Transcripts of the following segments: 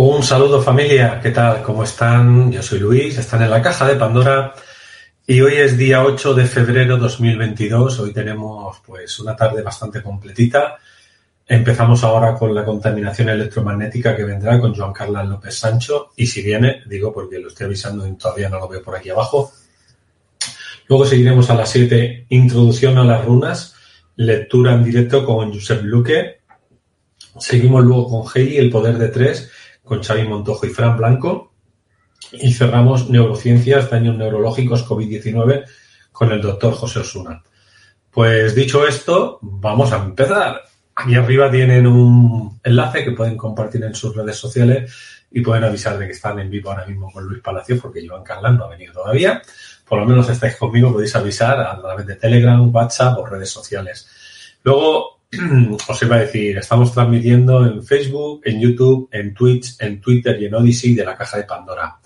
Un saludo familia, ¿qué tal? ¿Cómo están? Yo soy Luis, están en la caja de Pandora y hoy es día 8 de febrero 2022. Hoy tenemos pues una tarde bastante completita. Empezamos ahora con la contaminación electromagnética que vendrá con Joan Carlos López Sancho y si viene, digo porque lo estoy avisando y todavía no lo veo por aquí abajo. Luego seguiremos a las 7, introducción a las runas, lectura en directo con Josep Luque. Seguimos luego con Heidi, el poder de tres, con Xavi Montojo y Fran Blanco. Y cerramos neurociencias, daños neurológicos COVID-19 con el doctor José Osuna. Pues dicho esto, vamos a empezar. Aquí arriba tienen un enlace que pueden compartir en sus redes sociales y pueden avisar de que están en vivo ahora mismo con Luis Palacios porque Joan Carlan no ha venido todavía. Por lo menos estáis conmigo, podéis avisar a través de Telegram, WhatsApp o redes sociales. Luego, os iba a decir, estamos transmitiendo en Facebook, en YouTube, en Twitch, en Twitter y en Odyssey de la caja de Pandora.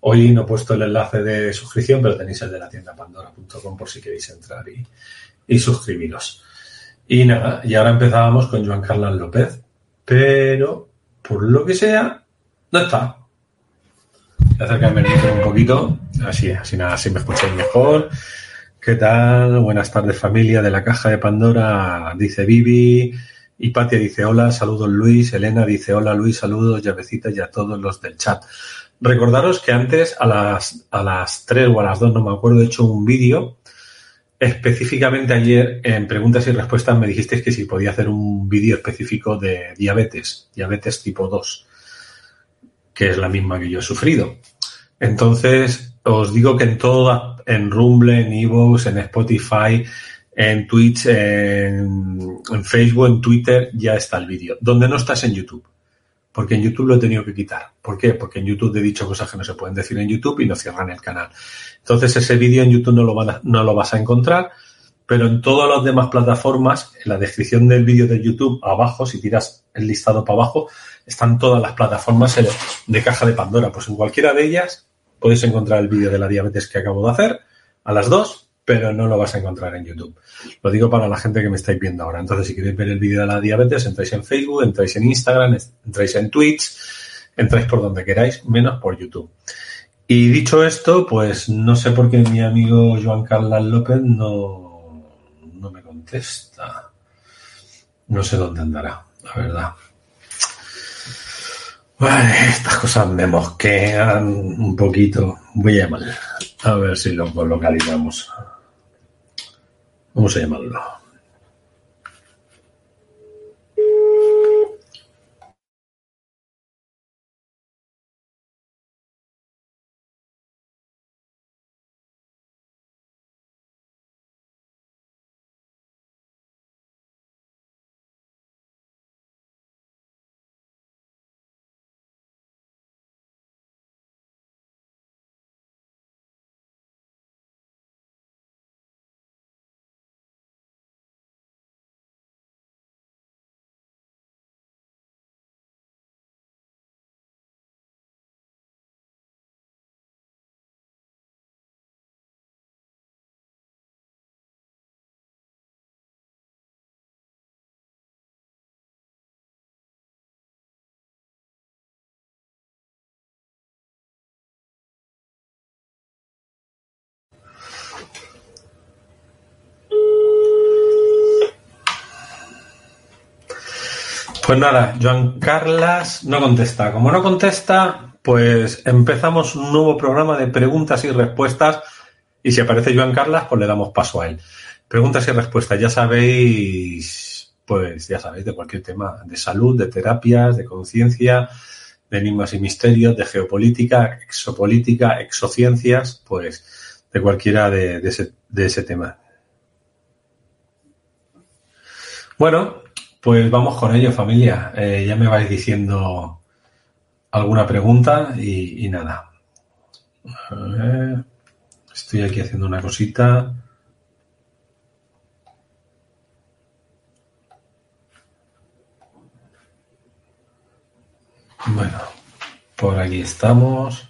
Hoy no he puesto el enlace de suscripción, pero tenéis el de la tienda pandora.com por si queréis entrar y, suscribiros. Y nada, y ahora empezábamos con Joan Carlos López, pero por lo que sea, no está. Voy a acercarme un poquito, así, así nada, así me escucháis mejor. ¿Qué tal? Buenas tardes familia de la caja de Pandora, dice Vivi. Y Patia dice hola, saludos Luis. Elena dice hola Luis, saludos, llavecitas y a todos los del chat. Recordaros que antes a las, a las 3 o a las 2, no me acuerdo, he hecho un vídeo. Específicamente ayer en preguntas y respuestas me dijisteis que si podía hacer un vídeo específico de diabetes, diabetes tipo 2, que es la misma que yo he sufrido. Entonces, os digo que en todo, en Rumble, en Evox, en Spotify, en Twitch, en, Facebook, en Twitter, ya está el vídeo. Donde no estás en YouTube. Porque en YouTube lo he tenido que quitar. ¿Por qué? Porque en YouTube he dicho cosas que no se pueden decir en YouTube y no cierran el canal. Entonces ese vídeo en YouTube no lo, no lo vas a encontrar, pero en todas las demás plataformas, en la descripción del vídeo de YouTube, abajo, si tiras el listado para abajo, están todas las plataformas de caja de Pandora. Pues en cualquiera de ellas puedes encontrar el vídeo de la diabetes que acabo de hacer a las dos, pero no lo vas a encontrar en YouTube. Lo digo para la gente que me estáis viendo ahora. Entonces, si queréis ver el vídeo de la diabetes, entráis en Facebook, entráis en Instagram, entráis en Twitch, entráis por donde queráis, menos por YouTube. Y dicho esto, pues no sé por qué mi amigo Joan Carlos López no, no me contesta. No sé dónde andará, la verdad. Vale, estas cosas me mosquean un poquito. Voy a llamar. A ver si lo localizamos. Vamos a llamarlo. Pues nada, Joan Carlas no contesta. Como no contesta, pues empezamos un nuevo programa de preguntas y respuestas. Y si aparece Joan Carlas, pues le damos paso a él. Preguntas y respuestas, ya sabéis, pues ya sabéis, de cualquier tema, de salud, de terapias, de conciencia, de enigmas y misterios, de geopolítica, exopolítica, exociencias, pues de cualquiera de, de, ese, de ese tema. Bueno, pues vamos con ello, familia. Eh, ya me vais diciendo alguna pregunta y, nada. Estoy aquí haciendo una cosita. Bueno, por aquí estamos.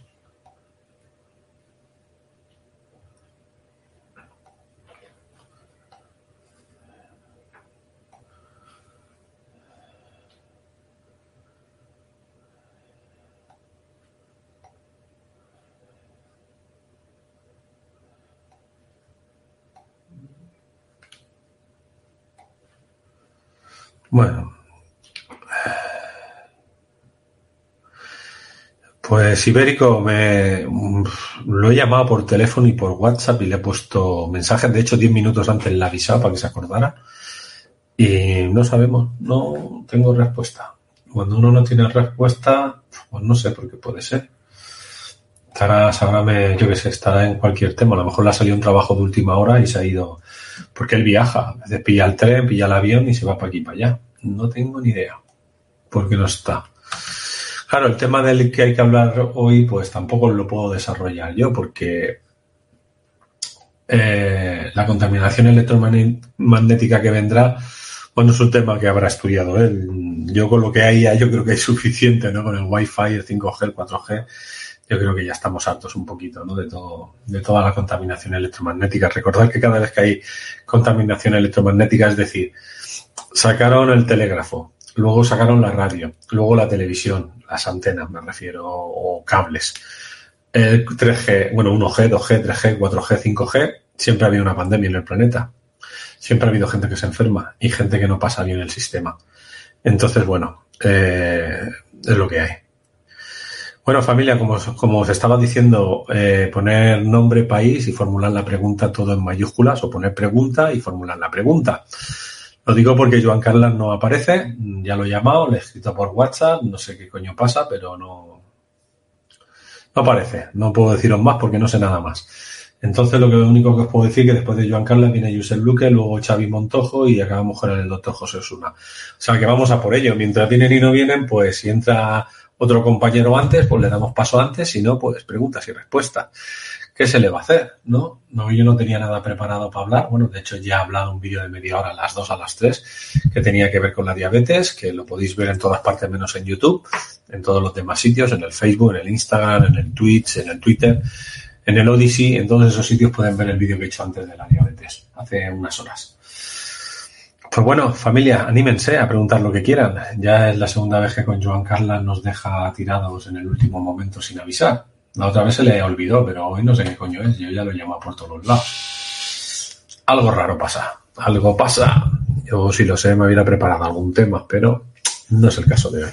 Bueno, pues Ibérico me lo he llamado por teléfono y por WhatsApp y le he puesto mensajes, de hecho 10 minutos antes le he avisado para que se acordara y no sabemos, no tengo respuesta. Cuando uno no tiene respuesta, pues no sé por qué puede ser. Estará, sabrá, yo qué sé, estará en cualquier tema. A lo mejor le ha salido un trabajo de última hora y se ha ido porque él viaja, pilla el tren, pilla el avión y se va para aquí para allá. No tengo ni idea, porque no está. Claro, el tema del que hay que hablar hoy, pues tampoco lo puedo desarrollar yo, porque eh, la contaminación electromagnética que vendrá, bueno, es un tema que habrá estudiado él. Yo con lo que hay, yo creo que es suficiente, ¿no? Con el Wi-Fi, el 5G, el 4G, yo creo que ya estamos hartos un poquito ¿no? de, todo, de toda la contaminación electromagnética. Recordad que cada vez que hay contaminación electromagnética, es decir, sacaron el telégrafo, luego sacaron la radio, luego la televisión, las antenas me refiero, o cables. El 3G, bueno, 1G, 2G, 3G, 4G, 5G, siempre ha habido una pandemia en el planeta. Siempre ha habido gente que se enferma y gente que no pasa bien el sistema. Entonces, bueno, eh, es lo que hay. Bueno, familia, como, como os estaba diciendo, eh, poner nombre, país y formular la pregunta todo en mayúsculas o poner pregunta y formular la pregunta. Lo digo porque Joan Carlos no aparece, ya lo he llamado, le he escrito por WhatsApp, no sé qué coño pasa, pero no, no aparece. No puedo deciros más porque no sé nada más. Entonces lo, que, lo único que os puedo decir es que después de Joan Carlos viene Josep Luque, luego Xavi Montojo y acabamos con el doctor José Osuna. O sea que vamos a por ello. Mientras vienen y no vienen, pues si entra otro compañero antes, pues le damos paso antes, si no, pues preguntas y respuestas. ¿Qué se le va a hacer? ¿No? no yo no tenía nada preparado para hablar. Bueno, de hecho ya he hablado un vídeo de media hora a las dos a las tres que tenía que ver con la diabetes, que lo podéis ver en todas partes menos en YouTube, en todos los demás sitios, en el Facebook, en el Instagram, en el Twitch, en el Twitter, en el Odyssey, en todos esos sitios pueden ver el vídeo que he hecho antes de la diabetes, hace unas horas. Pues bueno, familia, anímense a preguntar lo que quieran. Ya es la segunda vez que con Joan Carla nos deja tirados en el último momento sin avisar. La otra vez se le olvidó, pero hoy no sé qué coño es. Yo ya lo llamo por todos lados. Algo raro pasa. Algo pasa. Yo, si lo sé, me hubiera preparado algún tema, pero no es el caso de hoy.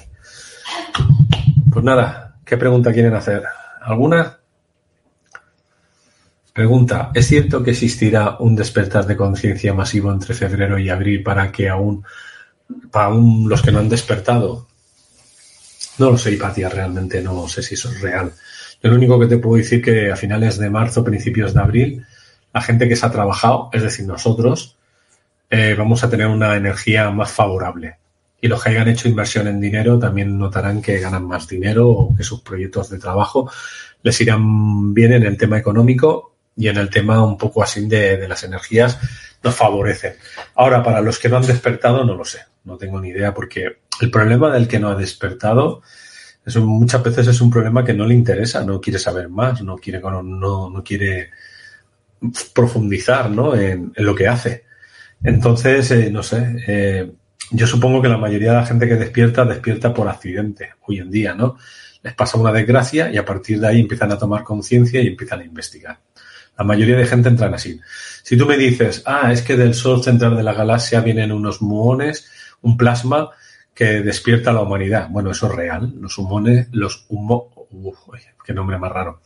Pues nada, ¿qué pregunta quieren hacer? ¿Alguna? Pregunta, ¿es cierto que existirá un despertar de conciencia masivo entre febrero y abril para que aún, para aún los que no han despertado? No lo sé, Hipatia, realmente no sé si eso es real. Yo lo único que te puedo decir que a finales de marzo, principios de abril, la gente que se ha trabajado, es decir, nosotros, eh, vamos a tener una energía más favorable. Y los que hayan hecho inversión en dinero también notarán que ganan más dinero o que sus proyectos de trabajo les irán bien en el tema económico y en el tema un poco así de, de, las energías nos favorecen. Ahora, para los que no han despertado, no lo sé, no tengo ni idea, porque el problema del que no ha despertado es muchas veces es un problema que no le interesa, no quiere saber más, no quiere, no, no quiere profundizar ¿no? en, lo que hace. Entonces, eh, no sé, eh, yo supongo que la mayoría de la gente que despierta, despierta por accidente hoy en día, ¿no? Les pasa una desgracia y a partir de ahí empiezan a tomar conciencia y empiezan a investigar. La mayoría de gente entran así. Si tú me dices, ah, es que del Sol central de la galaxia vienen unos muones, un plasma que despierta a la humanidad. Bueno, eso es real. Los humones, los humo, uf, qué nombre más raro.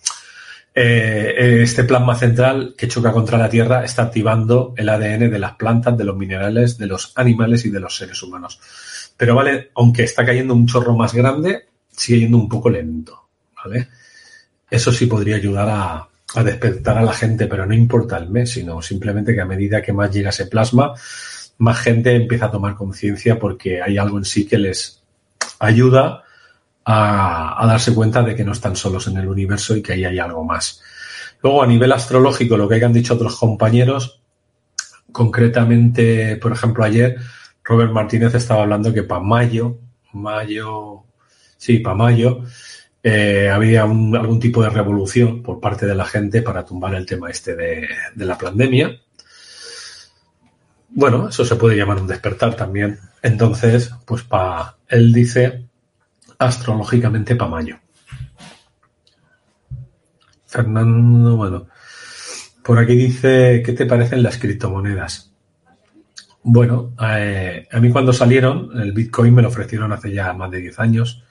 Eh, este plasma central que choca contra la Tierra está activando el ADN de las plantas, de los minerales, de los animales y de los seres humanos. Pero vale, aunque está cayendo un chorro más grande, sigue yendo un poco lento, ¿vale? Eso sí podría ayudar a, a despertar a la gente, pero no importa el mes, sino simplemente que a medida que más llega ese plasma, más gente empieza a tomar conciencia porque hay algo en sí que les ayuda a, a, darse cuenta de que no están solos en el universo y que ahí hay algo más. Luego, a nivel astrológico, lo que hayan dicho otros compañeros, concretamente, por ejemplo, ayer Robert Martínez estaba hablando que para mayo, mayo, sí, para mayo, eh, había un, algún tipo de revolución por parte de la gente para tumbar el tema este de, la pandemia. Bueno, eso se puede llamar un despertar también. Entonces, pues para él dice astrológicamente para mayo. Fernando, bueno, por aquí dice, ¿qué te parecen las criptomonedas? Bueno, eh, a mí cuando salieron, el Bitcoin me lo ofrecieron hace ya más de 10 años.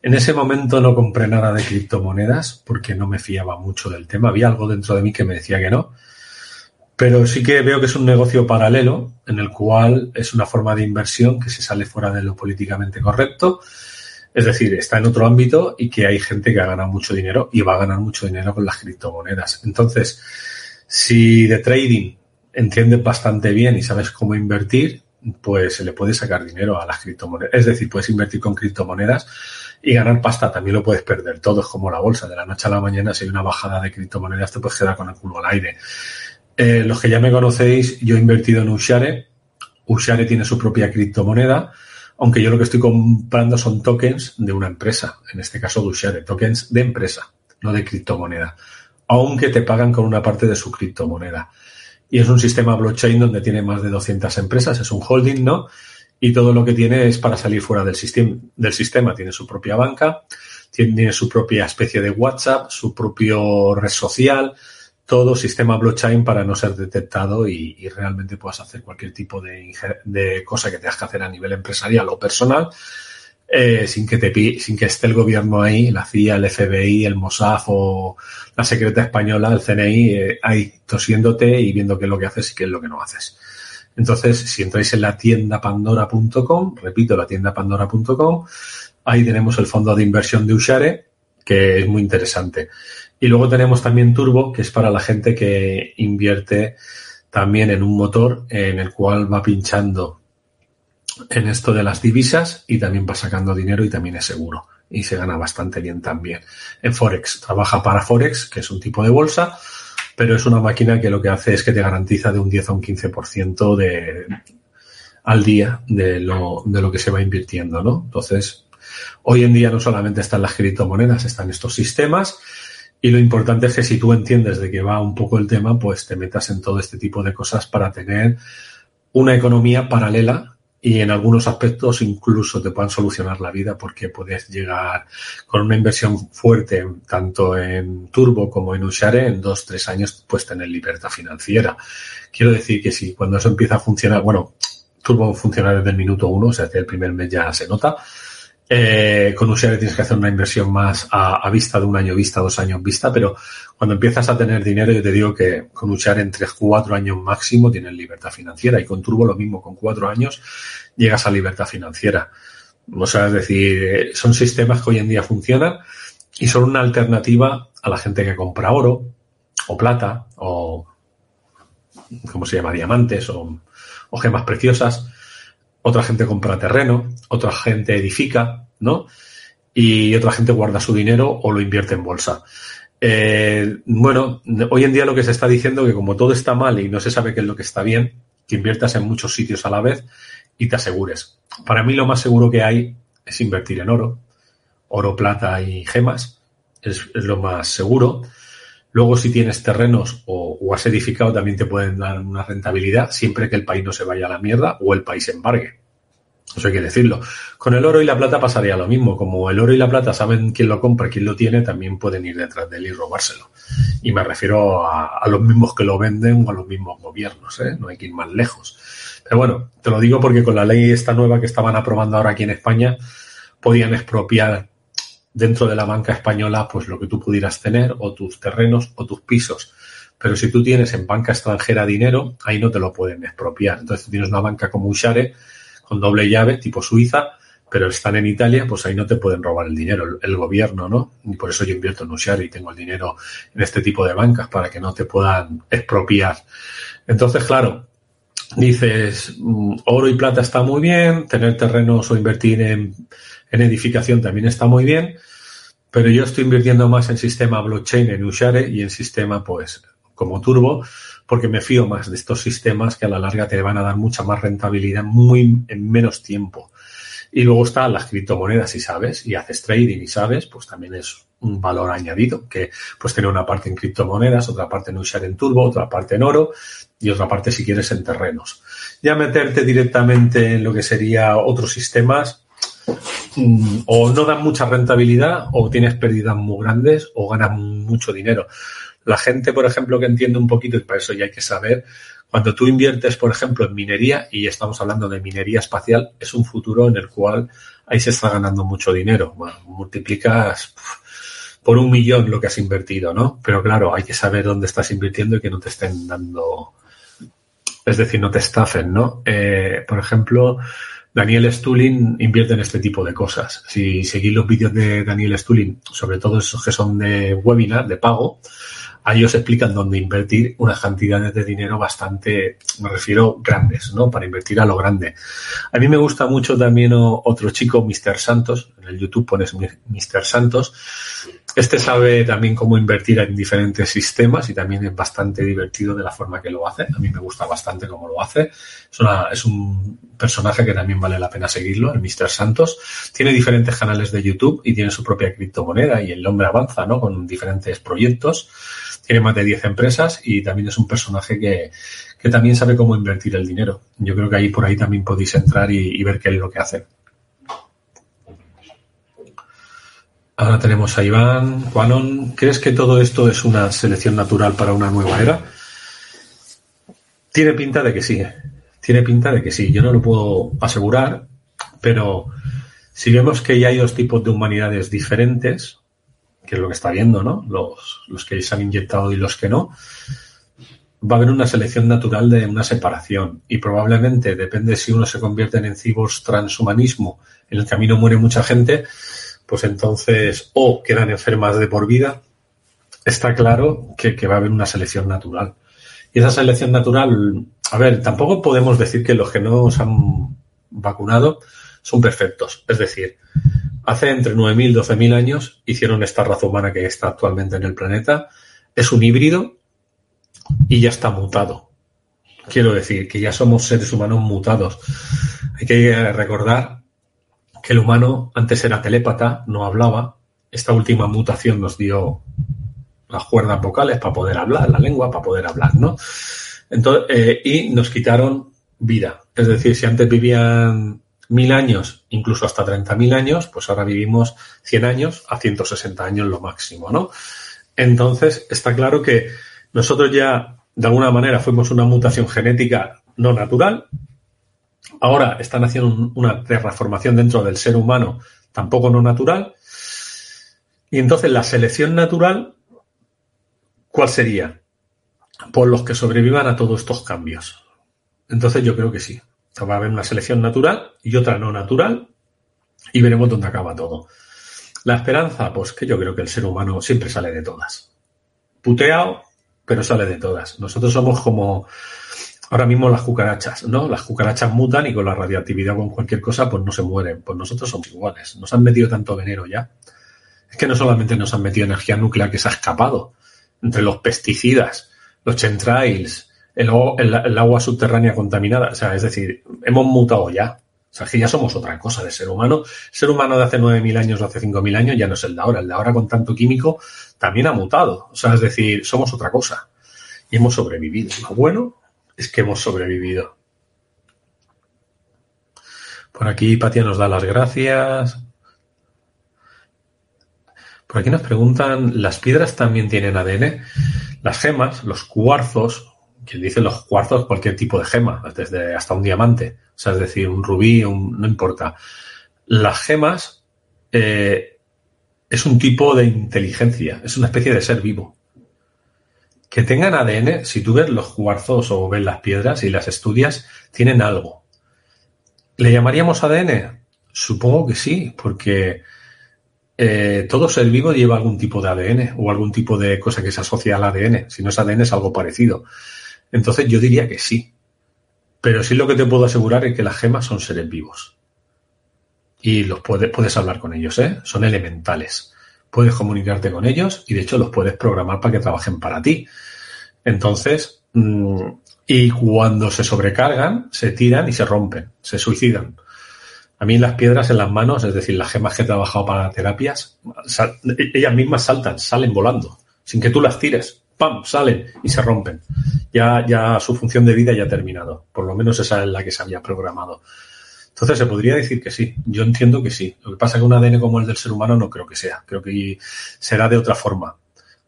En ese momento no compré nada de criptomonedas porque no me fiaba mucho del tema. Había algo dentro de mí que me decía que no. Pero sí que veo que es un negocio paralelo en el cual es una forma de inversión que se sale fuera de lo políticamente correcto. Es decir, está en otro ámbito y que hay gente que ha ganado mucho dinero y va a ganar mucho dinero con las criptomonedas. Entonces, si de trading entiendes bastante bien y sabes cómo invertir, pues se le puede sacar dinero a las criptomonedas. Es decir, puedes invertir con criptomonedas y ganar pasta. También lo puedes perder. Todo es como la bolsa. De la noche a la mañana, si hay una bajada de criptomonedas, te puedes quedar con el culo al aire. Eh, los que ya me conocéis, yo he invertido en Ushare. Ushare tiene su propia criptomoneda, aunque yo lo que estoy comprando son tokens de una empresa, en este caso de Ushare, tokens de empresa, no de criptomoneda, aunque te pagan con una parte de su criptomoneda y es un sistema blockchain donde tiene más de 200 empresas, es un holding, ¿no? Y todo lo que tiene es para salir fuera del sistema. Del sistema. Tiene su propia banca, tiene su propia especie de WhatsApp, su propio red social, todo sistema blockchain para no ser detectado y, realmente puedas hacer cualquier tipo de, de cosa que tengas que hacer a nivel empresarial o personal eh, sin que te sin que esté el gobierno ahí, la CIA, el FBI, el Mossad o la secreta española, el CNI, eh, ahí tosiéndote y viendo qué es lo que haces y qué es lo que no haces. Entonces, si entráis en la tienda pandora.com, repito, la tienda pandora.com, ahí tenemos el fondo de inversión de Ushare, que es muy interesante. Y luego tenemos también Turbo, que es para la gente que invierte también en un motor en el cual va pinchando en esto de las divisas y también va sacando dinero y también es seguro y se gana bastante bien también. En Forex, trabaja para Forex, que es un tipo de bolsa, pero es una máquina que lo que hace es que te garantiza de un 10 a un 15% de, al día de lo, de lo que se va invirtiendo, ¿no? Entonces, hoy en día no solamente están las criptomonedas, están estos sistemas y lo importante es que si tú entiendes de que va un poco el tema, pues te metas en todo este tipo de cosas para tener una economía paralela y en algunos aspectos incluso te puedan solucionar la vida porque puedes llegar con una inversión fuerte tanto en Turbo como en Ushare en dos, tres años pues tener libertad financiera. Quiero decir que si cuando eso empieza a funcionar, bueno, Turbo funciona desde el minuto uno, o sea, desde el primer mes ya se nota, eh, con Ushare tienes que hacer una inversión más a, vista de un año vista, dos años vista, pero cuando empiezas a tener dinero, yo te digo que con Ushare en tres, cuatro años máximo tienes libertad financiera y con Turbo lo mismo, con cuatro años llegas a libertad financiera. O sea, es decir, son sistemas que hoy en día funcionan y son una alternativa a la gente que compra oro o plata o, ¿cómo se llama? Diamantes o gemas preciosas otra gente compra terreno, otra gente edifica, ¿no? Y otra gente guarda su dinero o lo invierte en bolsa. Eh, bueno, hoy en día lo que se está diciendo que como todo está mal y no se sabe qué es lo que está bien, que inviertas en muchos sitios a la vez y te asegures. Para mí lo más seguro que hay es invertir en oro, oro, plata y gemas, es lo más seguro. Luego, si tienes terrenos o, has edificado, también te pueden dar una rentabilidad siempre que el país no se vaya a la mierda o el país embargue. Eso hay que decirlo. Con el oro y la plata pasaría lo mismo. Como el oro y la plata saben quién lo compra, quién lo tiene, también pueden ir detrás de él y robárselo. Y me refiero a, a los mismos que lo venden o a los mismos gobiernos. ¿eh? No hay que ir más lejos. Pero bueno, te lo digo porque con la ley esta nueva que estaban aprobando ahora aquí en España, podían expropiar dentro de la banca española pues lo que tú pudieras tener o tus terrenos o tus pisos. Pero si tú tienes en banca extranjera dinero, ahí no te lo pueden expropiar. Entonces tienes una banca como Ushare con doble llave tipo Suiza, pero están en Italia, pues ahí no te pueden robar el dinero, el, el gobierno, ¿no? Y por eso yo invierto en Ushare y tengo el dinero en este tipo de bancas para que no te puedan expropiar. Entonces, claro, dices, mm, oro y plata está muy bien, tener terrenos o invertir en, en edificación también está muy bien, pero yo estoy invirtiendo más en sistema blockchain, en Ushare y en sistema, pues, como Turbo, porque me fío más de estos sistemas que a la larga te van a dar mucha más rentabilidad muy en menos tiempo. Y luego están las criptomonedas, si sabes, y haces trading y sabes, pues también es un valor añadido, que pues tener una parte en criptomonedas, otra parte en Ushare en Turbo, otra parte en oro y otra parte si quieres en terrenos. Ya meterte directamente en lo que sería otros sistemas, mm, o no dan mucha rentabilidad, o tienes pérdidas muy grandes, o ganas mucho dinero. La gente, por ejemplo, que entiende un poquito, y para eso ya hay que saber, cuando tú inviertes, por ejemplo, en minería, y estamos hablando de minería espacial, es un futuro en el cual ahí se está ganando mucho dinero. multiplicas por un millón lo que has invertido, ¿no? Pero claro, hay que saber dónde estás invirtiendo y que no te estén dando, es decir, no te estafen, ¿no? Eh, por ejemplo, Daniel Stulin invierte en este tipo de cosas. Si seguís los vídeos de Daniel Stulin, sobre todo esos que son de webinar, de pago, ahí os explican dónde invertir unas cantidades de dinero bastante, me refiero, grandes, ¿no? Para invertir a lo grande. A mí me gusta mucho también otro chico, Mr. Santos, en el YouTube pones Mr. Santos. Este sabe también cómo invertir en diferentes sistemas y también es bastante divertido de la forma que lo hace. A mí me gusta bastante cómo lo hace. Es, un personaje que también vale la pena seguirlo, el Mr. Santos. Tiene diferentes canales de YouTube y tiene su propia criptomoneda y el hombre avanza, ¿no? Con diferentes proyectos tiene más de 10 empresas y también es un personaje que, también sabe cómo invertir el dinero. Yo creo que ahí por ahí también podéis entrar y, ver qué es lo que hace. Ahora tenemos a Iván. Juanon, ¿crees que todo esto es una selección natural para una nueva era? Tiene pinta de que sí. Tiene pinta de que sí. Yo no lo puedo asegurar, pero si vemos que ya hay dos tipos de humanidades diferentes, que es lo que está viendo, ¿no? Los, que se han inyectado y los que no, va a haber una selección natural de una separación y probablemente depende si uno se convierte en cibos transhumanismo, en el camino muere mucha gente, pues entonces o quedan enfermas de por vida, está claro que, va a haber una selección natural. Y esa selección natural, a ver, tampoco podemos decir que los que no se han vacunado son perfectos. Es decir, hace entre 9.000 y 12.000 años hicieron esta raza humana que está actualmente en el planeta. Es un híbrido y ya está mutado. Quiero decir que ya somos seres humanos mutados. Hay que recordar que el humano antes era telépata, no hablaba. Esta última mutación nos dio las cuerdas vocales para poder hablar, la lengua para poder hablar, ¿no? Entonces, eh, y nos quitaron vida. Es decir, si antes vivían mil años, incluso hasta 30.000 años, pues ahora vivimos 100 años a 160 años lo máximo, ¿no? Entonces, está claro que nosotros ya, de alguna manera, fuimos una mutación genética no natural. Ahora están haciendo una transformación dentro del ser humano, tampoco no natural. Y entonces la selección natural, ¿cuál sería? Por los que sobrevivan a todos estos cambios. Entonces yo creo que sí va a haber una selección natural y otra no natural y veremos dónde acaba todo. La esperanza, pues que yo creo que el ser humano siempre sale de todas. Puteado, pero sale de todas. Nosotros somos como ahora mismo las cucarachas, ¿no? Las cucarachas mutan y con la radiactividad o con cualquier cosa, pues no se mueren. Pues nosotros somos iguales. Nos han metido tanto veneno ya. Es que no solamente nos han metido energía nuclear que se ha escapado entre los pesticidas, los chemtrails, el, agua subterránea contaminada. O sea, es decir, hemos mutado ya. O sea, que ya somos otra cosa de ser humano. El ser humano de hace 9.000 años o hace 5.000 años ya no es el de ahora. El de ahora con tanto químico también ha mutado. O sea, es decir, somos otra cosa. Y hemos sobrevivido. Lo bueno es que hemos sobrevivido. Por aquí Patia nos da las gracias. Por aquí nos preguntan, ¿las piedras también tienen ADN? Las gemas, los cuarzos, quien dice los cuarzos, cualquier tipo de gema, desde hasta un diamante, o sea, es decir, un rubí, no importa. Las gemas eh, es un tipo de inteligencia, es una especie de ser vivo. Que tengan ADN, si tú ves los cuarzos o ves las piedras y las estudias, tienen algo. ¿Le llamaríamos ADN? Supongo que sí, porque eh, todo ser vivo lleva algún tipo de ADN o algún tipo de cosa que se asocia al ADN. Si no es ADN, es algo parecido. Entonces yo diría que sí. Pero sí lo que te puedo asegurar es que las gemas son seres vivos. Y los puedes, puedes hablar con ellos, ¿eh? Son elementales. Puedes comunicarte con ellos y de hecho los puedes programar para que trabajen para ti. Entonces, mm, y cuando se sobrecargan, se tiran y se rompen, se suicidan. A mí las piedras en las manos, es decir, las gemas que he trabajado para terapias, ellas mismas saltan, salen volando, sin que tú las tires. ¡Pam! Salen y se rompen. Ya, ya su función de vida ya ha terminado. Por lo menos esa es la que se había programado. Entonces se podría decir que sí. Yo entiendo que sí. Lo que pasa es que un ADN como el del ser humano no creo que sea. Creo que será de otra forma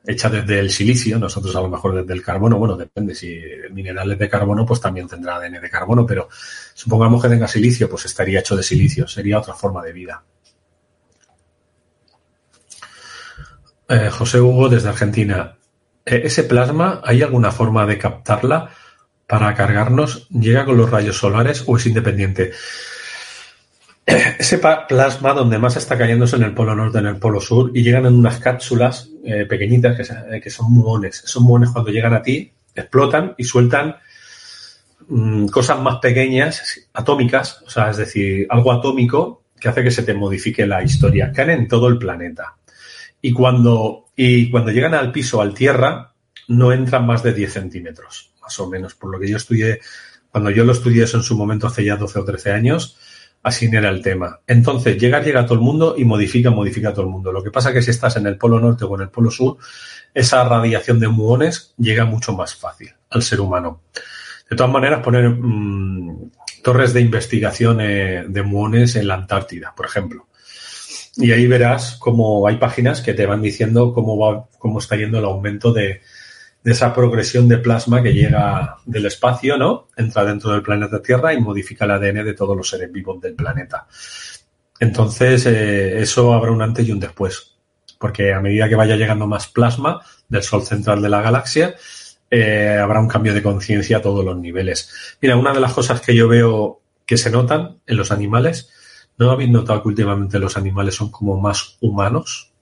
hecha desde el silicio, nosotros a lo mejor desde el carbono, bueno, depende, si minerales de carbono, pues también tendrá ADN de carbono, pero supongamos que tenga silicio, pues estaría hecho de silicio, sería otra forma de vida. Eh, José Hugo desde Argentina. Eh, ¿Ese plasma hay alguna forma de captarla para cargarnos? ¿Llega con los rayos solares o es independiente? ese plasma donde más está cayendo es en el polo norte, en el polo sur, y llegan en unas cápsulas eh, pequeñitas que, que, son muones. Esos muones cuando llegan a ti explotan y sueltan mm, cosas más pequeñas, atómicas, o sea, es decir, algo atómico que hace que se te modifique la historia. Caen en todo el planeta. Y cuando, y cuando llegan al piso, al tierra, no entran más de 10 centímetros, más o menos. Por lo que yo estudié, cuando yo lo estudié eso en su momento hace ya 12 o 13 años, Así era el tema. Entonces, llega, llega a todo el mundo y modifica, modifica a todo el mundo. Lo que pasa es que si estás en el polo norte o en el polo sur, esa radiación de muones llega mucho más fácil al ser humano. De todas maneras, poner mm, torres de investigación eh, de muones en la Antártida, por ejemplo. Y ahí verás cómo hay páginas que te van diciendo cómo va, cómo está yendo el aumento de, de esa progresión de plasma que llega del espacio, ¿no? Entra dentro del planeta Tierra y modifica el ADN de todos los seres vivos del planeta. Entonces, eh, eso habrá un antes y un después. Porque a medida que vaya llegando más plasma del Sol central de la galaxia, eh, habrá un cambio de conciencia a todos los niveles. Mira, una de las cosas que yo veo que se notan en los animales, ¿no habéis notado que últimamente los animales son como más humanos?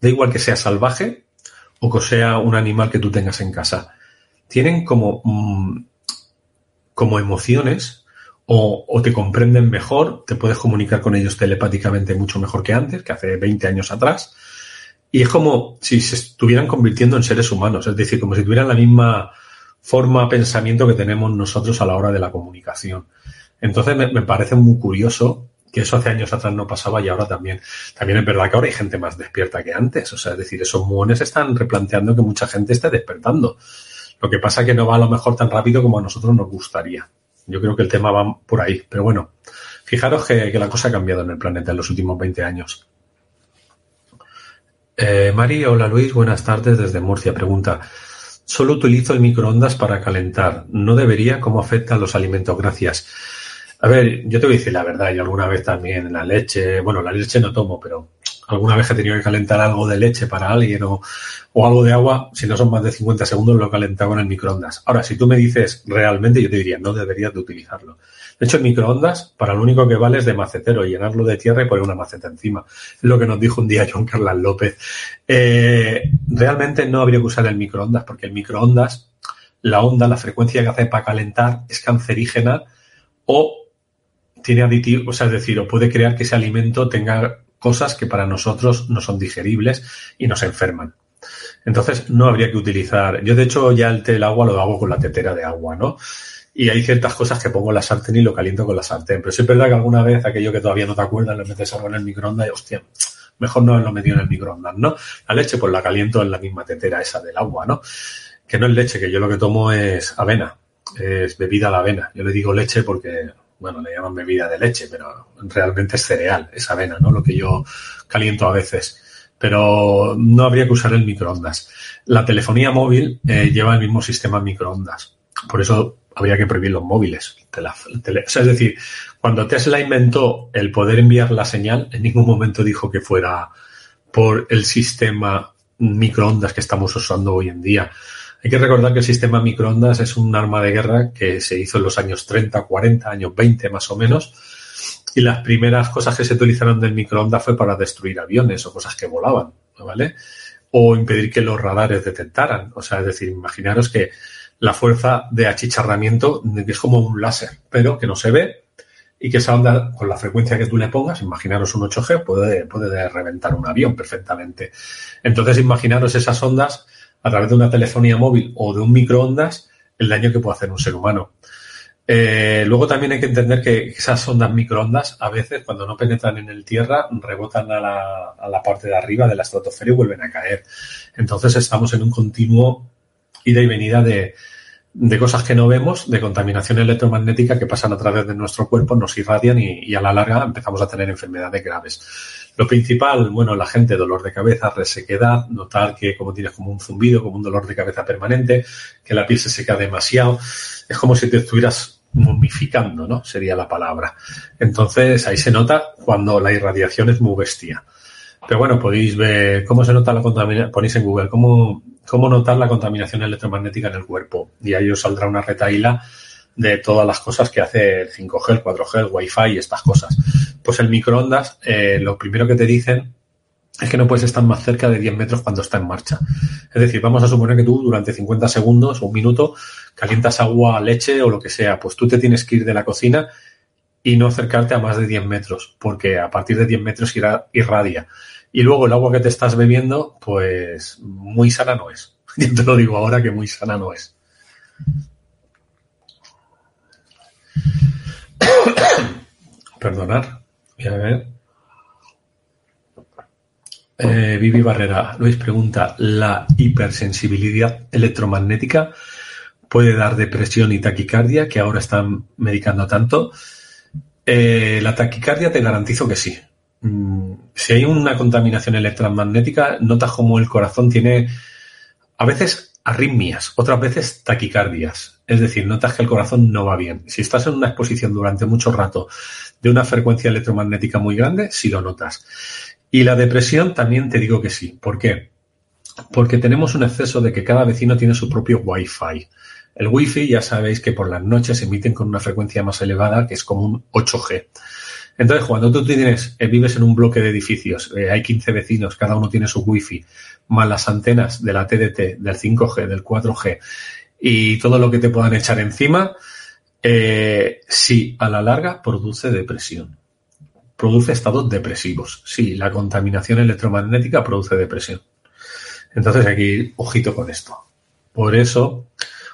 Da igual que sea salvaje, o que sea un animal que tú tengas en casa, tienen como, mm, como emociones o, te comprenden mejor, te puedes comunicar con ellos telepáticamente mucho mejor que antes, que hace 20 años atrás. Y es como si se estuvieran convirtiendo en seres humanos, es decir, como si tuvieran la misma forma, pensamiento que tenemos nosotros a la hora de la comunicación. Entonces me parece muy curioso que eso hace años atrás no pasaba y ahora también. También es verdad que ahora hay gente más despierta que antes. O sea, es decir, esos muones están replanteando que mucha gente esté despertando. Lo que pasa es que no va a lo mejor tan rápido como a nosotros nos gustaría. Yo creo que el tema va por ahí. Pero bueno, fijaros que, la cosa ha cambiado en el planeta en los últimos 20 años. Eh, Mari, hola Luis, buenas tardes desde Murcia. Pregunta, solo utilizo el microondas para calentar. ¿No debería? ¿Cómo afecta a los alimentos? Gracias. A ver, yo te voy a decir la verdad, yo alguna vez también la leche, bueno, la leche no tomo, pero alguna vez he tenido que calentar algo de leche para alguien o, algo de agua, si no son más de 50 segundos, lo he calentado en el microondas. Ahora, si tú me dices realmente, yo te diría, no deberías de utilizarlo. De hecho, el microondas, para lo único que vale es de macetero, llenarlo de tierra y poner una maceta encima. Es lo que nos dijo un día John Carlos López. Eh, realmente no habría que usar el microondas, porque el microondas, la onda, la frecuencia que hace para calentar es cancerígena o tiene aditivos, o sea, es decir, o puede crear que ese alimento tenga cosas que para nosotros no son digeribles y nos enferman. Entonces, no habría que utilizar. Yo, de hecho, ya el té del agua lo hago con la tetera de agua, ¿no? Y hay ciertas cosas que pongo en la sartén y lo caliento con la sartén. Pero sí es verdad que alguna vez aquello que todavía no te acuerdas lo metes algo en el microondas y, hostia, mejor no lo metido en el microondas, ¿no? La leche, pues la caliento en la misma tetera esa del agua, ¿no? Que no es leche, que yo lo que tomo es avena, es bebida a la avena. Yo le digo leche porque bueno, le llaman bebida de leche, pero realmente es cereal, es avena, ¿no? Lo que yo caliento a veces. Pero no habría que usar el microondas. La telefonía móvil eh, lleva el mismo sistema microondas. Por eso habría que prohibir los móviles. es decir, cuando Tesla inventó el poder enviar la señal, en ningún momento dijo que fuera por el sistema microondas que estamos usando hoy en día. Hay que recordar que el sistema microondas es un arma de guerra que se hizo en los años 30, 40, años 20 más o menos. Y las primeras cosas que se utilizaron del microondas fue para destruir aviones o cosas que volaban, ¿vale? O impedir que los radares detectaran. O sea, es decir, imaginaros que la fuerza de achicharramiento, es como un láser, pero que no se ve y que esa onda, con la frecuencia que tú le pongas, imaginaros un 8G, puede, puede reventar un avión perfectamente. Entonces, imaginaros esas ondas a través de una telefonía móvil o de un microondas, el daño que puede hacer un ser humano. Eh, luego también hay que entender que esas ondas microondas a veces cuando no penetran en el tierra rebotan a la, a la parte de arriba de la estratosfera y vuelven a caer. Entonces estamos en un continuo ida y venida de, de cosas que no vemos, de contaminación electromagnética que pasan a través de nuestro cuerpo, nos irradian y, y, a la larga empezamos a tener enfermedades graves. Lo principal, bueno, la gente, dolor de cabeza, resequedad, notar que como tienes como un zumbido, como un dolor de cabeza permanente, que la piel se seca demasiado, es como si te estuvieras momificando, ¿no? Sería la palabra. Entonces ahí se nota cuando la irradiación es muy bestia. Pero bueno, podéis ver cómo se nota la contaminación, ponéis en Google cómo cómo notar la contaminación electromagnética en el cuerpo. Y ahí os saldrá una retaíla de todas las cosas que hace el 5G, el 4G, el Wi-Fi y estas cosas. Pues el microondas, eh, lo primero que te dicen es que no puedes estar más cerca de 10 metros cuando está en marcha. Es decir, vamos a suponer que tú durante 50 segundos o un minuto calientas agua, leche o lo que sea. Pues tú te tienes que ir de la cocina y no acercarte a más de 10 metros, porque a partir de 10 metros irá, irradia. Y luego el agua que te estás bebiendo, pues muy sana no es. Yo te lo digo ahora que muy sana no es. Perdonar. Voy a ver. Eh, Vivi Barrera, Luis pregunta, ¿la hipersensibilidad electromagnética puede dar depresión y taquicardia, que ahora están medicando tanto? Eh, la taquicardia te garantizo que sí. Mm, si hay una contaminación electromagnética, notas como el corazón tiene a veces arritmias, otras veces taquicardias. Es decir, notas que el corazón no va bien. Si estás en una exposición durante mucho rato de una frecuencia electromagnética muy grande, sí lo notas. Y la depresión también te digo que sí. ¿Por qué? Porque tenemos un exceso de que cada vecino tiene su propio Wi-Fi. El Wi-Fi ya sabéis que por las noches emiten con una frecuencia más elevada, que es como un 8G. Entonces, cuando tú tienes, eh, vives en un bloque de edificios, eh, hay 15 vecinos, cada uno tiene su wifi, más las antenas de la TDT, del 5G, del 4G y todo lo que te puedan echar encima, eh, sí, a la larga produce depresión. Produce estados depresivos. Sí, la contaminación electromagnética produce depresión. Entonces ir ojito con esto. Por eso,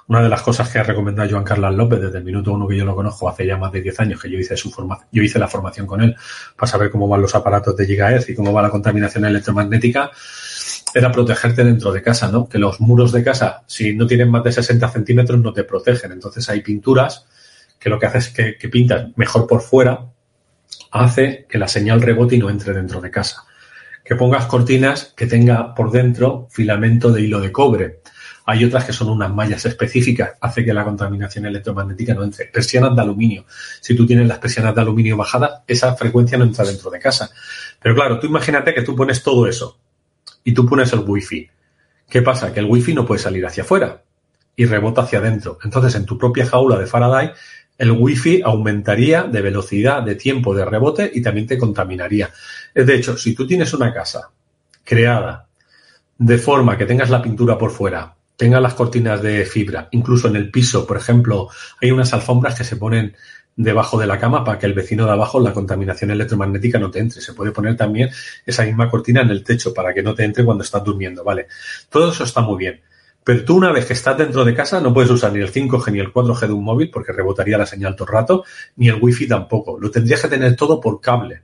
una de las cosas que ha recomendado Joan Carlos López desde el minuto uno que yo lo conozco, hace ya más de 10 años que yo hice su forma, yo hice la formación con él para saber cómo van los aparatos de gigahertz y cómo va la contaminación electromagnética, era protegerte dentro de casa, ¿no? Que los muros de casa, si no tienen más de 60 centímetros, no te protegen. Entonces hay pinturas que lo que hace es que, que mejor por fuera, hace que la señal rebote y no entre dentro de casa. Que pongas cortinas que tenga por dentro filamento de hilo de cobre hay otras que son unas mallas específicas, hace que la contaminación electromagnética no entre. Persianas de aluminio. Si tú tienes las persianas de aluminio bajadas, esa frecuencia no entra dentro de casa. Pero claro, tú imagínate que tú pones todo eso y tú pones el wifi. ¿Qué pasa? Que el wifi no puede salir hacia afuera y rebota hacia adentro. Entonces, en tu propia jaula de Faraday, el wifi aumentaría de velocidad, de tiempo de rebote y también te contaminaría. De hecho, si tú tienes una casa creada de forma que tengas la pintura por fuera, tenga las cortinas de fibra. Incluso en el piso, por ejemplo, hay unas alfombras que se ponen debajo de la cama para que el vecino de abajo la contaminación electromagnética no te entre. Se puede poner también esa misma cortina en el techo para que no te entre cuando estás durmiendo, ¿vale? Todo eso está muy bien. Pero tú una vez que estás dentro de casa no puedes usar ni el 5G ni el 4G de un móvil porque rebotaría la señal todo el rato, ni el Wi-Fi tampoco. Lo tendrías que tener todo por cable.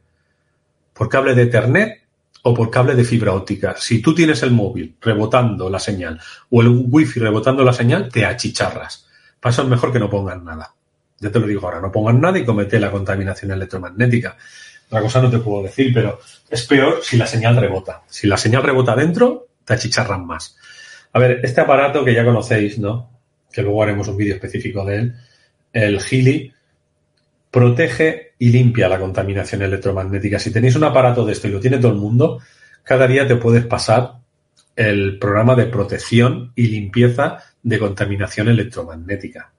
Por cable de Ethernet o por cable de fibra óptica. Si tú tienes el móvil rebotando la señal o el wifi rebotando la señal, te achicharras. Para eso es mejor que no pongan nada. Ya te lo digo ahora, no pongan nada y comete la contaminación electromagnética. Otra cosa no te puedo decir, pero es peor si la señal rebota. Si la señal rebota dentro, te achicharran más. A ver, este aparato que ya conocéis, ¿no? Que luego haremos un vídeo específico de él, el Gili, protege y limpia la contaminación electromagnética. Si tenéis un aparato de esto y lo tiene todo el mundo, cada día te puedes pasar el programa de protección y limpieza de contaminación electromagnética.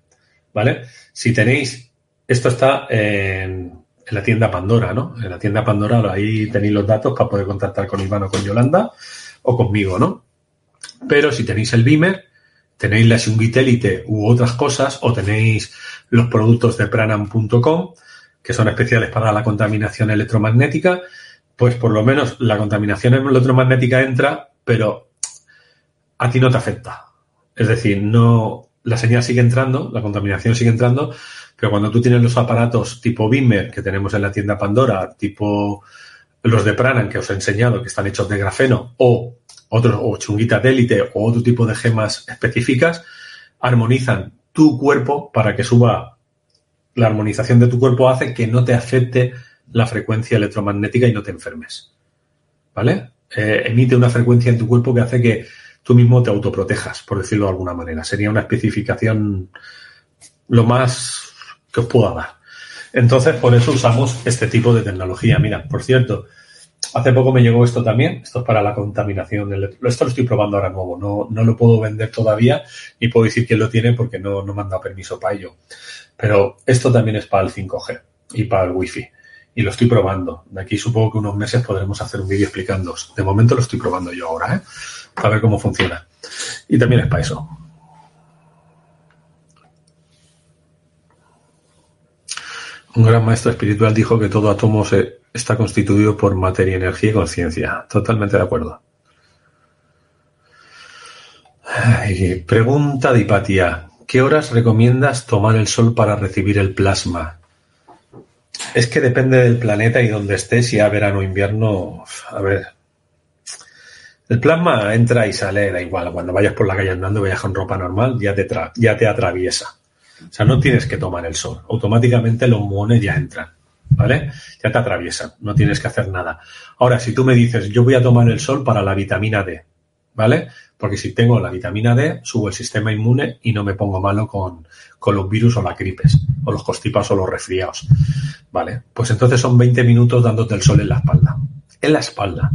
¿Vale? Si tenéis, esto está en, en la tienda Pandora, ¿no? En la tienda Pandora ahí tenéis los datos para poder contactar con Iván o con Yolanda o conmigo, ¿no? Pero si tenéis el Beamer, tenéis la Shungitelite u otras cosas, o tenéis los productos de pranam.com, que son especiales para la contaminación electromagnética, pues por lo menos la contaminación electromagnética entra, pero a ti no te afecta. Es decir, no, la señal sigue entrando, la contaminación sigue entrando, pero cuando tú tienes los aparatos tipo Bimmer que tenemos en la tienda Pandora, tipo los de Pranam que os he enseñado, que están hechos de grafeno, o otros, o chunguita de élite, o otro tipo de gemas específicas, armonizan tu cuerpo para que suba la armonización de tu cuerpo hace que no te afecte la frecuencia electromagnética y no te enfermes. ¿Vale? Eh, emite una frecuencia en tu cuerpo que hace que tú mismo te autoprotejas, por decirlo de alguna manera. Sería una especificación lo más que os pueda dar. Entonces, por eso usamos este tipo de tecnología. Mira, por cierto, hace poco me llegó esto también. Esto es para la contaminación. Esto lo estoy probando ahora nuevo. No, no lo puedo vender todavía ni puedo decir quién lo tiene porque no, no me han dado permiso para ello. Pero esto también es para el 5G y para el Wi-Fi. Y lo estoy probando. De aquí supongo que unos meses podremos hacer un vídeo explicándoos. De momento lo estoy probando yo ahora, ¿eh? Para ver cómo funciona. Y también es para eso. Un gran maestro espiritual dijo que todo átomo se, está constituido por materia, energía y conciencia. Totalmente de acuerdo. pregunta de Hipatia. ¿Qué horas recomiendas tomar el sol para recibir el plasma? Es que depende del planeta y donde estés, si a verano o invierno. A ver. El plasma entra y sale, da igual. Cuando vayas por la calle andando, vayas con ropa normal, ya te, ya te atraviesa. O sea, no tienes que tomar el sol. Automáticamente los muones ya entran. ¿Vale? Ya te atraviesan. No tienes que hacer nada. Ahora, si tú me dices, yo voy a tomar el sol para la vitamina D. ¿Vale? Porque si tengo la vitamina D, subo el sistema inmune y no me pongo malo con, los virus o las gripes, o los constipas o los resfriados. Vale, pues entonces son 20 minutos dándote el sol en la espalda. En la espalda.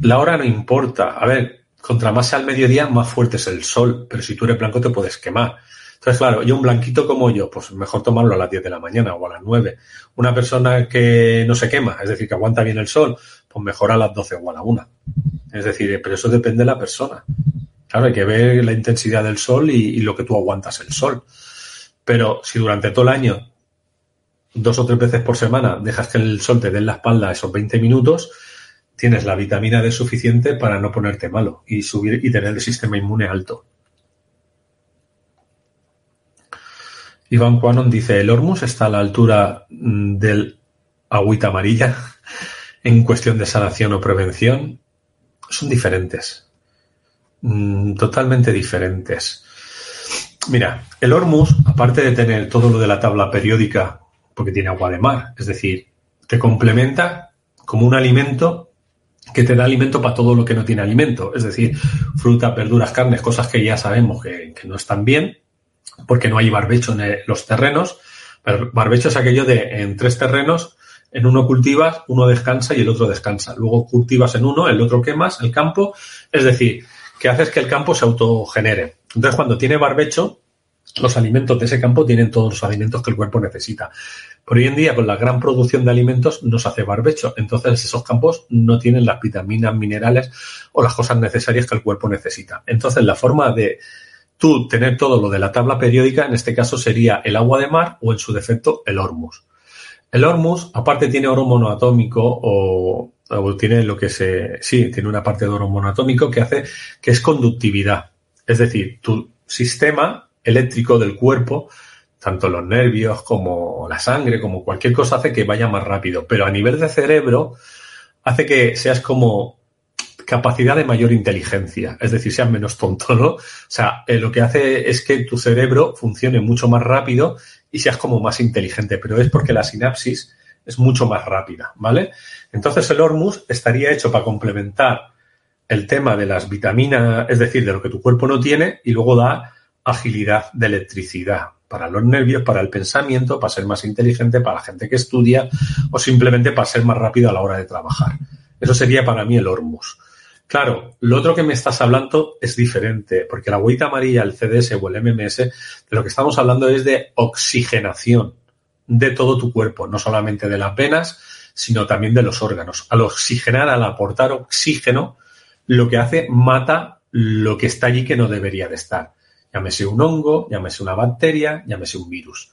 La hora no importa. A ver, contra más sea al mediodía, más fuerte es el sol, pero si tú eres blanco te puedes quemar. Entonces, claro, yo un blanquito como yo, pues mejor tomarlo a las 10 de la mañana o a las 9. Una persona que no se quema, es decir, que aguanta bien el sol, pues mejor a las 12 o a la 1. Es decir, pero eso depende de la persona. Claro, hay que ver la intensidad del sol y, lo que tú aguantas el sol. Pero si durante todo el año, dos o tres veces por semana, dejas que el sol te dé en la espalda esos 20 minutos, tienes la vitamina D suficiente para no ponerte malo y subir y tener el sistema inmune alto. Iván Quanon dice, ¿el Hormus está a la altura mm, del agüita amarilla en cuestión de sanación o prevención? Son diferentes. Mm, totalmente diferentes. Mira, el Hormus, aparte de tener todo lo de la tabla periódica, porque tiene agua de mar, es decir, te complementa como un alimento que te da alimento para todo lo que no tiene alimento, es decir, fruta, verduras, carnes, cosas que ya sabemos que, que no están bien, porque no hay barbecho en los terrenos. Pero barbecho es aquello de en tres terrenos, en uno cultivas, uno descansa y el otro descansa. Luego cultivas en uno, el otro quemas, el campo. Es decir, que haces que el campo se autogenere. Entonces, cuando tiene barbecho, los alimentos de ese campo tienen todos los alimentos que el cuerpo necesita. Por hoy en día, con la gran producción de alimentos, no se hace barbecho. Entonces, esos campos no tienen las vitaminas, minerales o las cosas necesarias que el cuerpo necesita. Entonces, la forma de tú tener todo lo de la tabla periódica, en este caso sería el agua de mar o en su defecto el hormus. El hormus, aparte tiene oro monoatómico o, o, tiene lo que se, sí, tiene una parte de oro monoatómico que hace que es conductividad. Es decir, tu sistema eléctrico del cuerpo, tanto los nervios como la sangre, como cualquier cosa hace que vaya más rápido. Pero a nivel de cerebro, hace que seas como capacidad de mayor inteligencia, es decir, seas menos tonto, ¿no? O sea, eh, lo que hace es que tu cerebro funcione mucho más rápido y seas como más inteligente, pero es porque la sinapsis es mucho más rápida, ¿vale? Entonces el Hormus estaría hecho para complementar el tema de las vitaminas, es decir, de lo que tu cuerpo no tiene, y luego da agilidad de electricidad para los nervios, para el pensamiento, para ser más inteligente, para la gente que estudia o simplemente para ser más rápido a la hora de trabajar. Eso sería para mí el Hormus. Claro, lo otro que me estás hablando es diferente, porque la huella amarilla, el CDS o el MMS, de lo que estamos hablando es de oxigenación de todo tu cuerpo, no solamente de las venas, sino también de los órganos. Al oxigenar, al aportar oxígeno, lo que hace mata lo que está allí que no debería de estar. Llámese un hongo, llámese una bacteria, llámese un virus.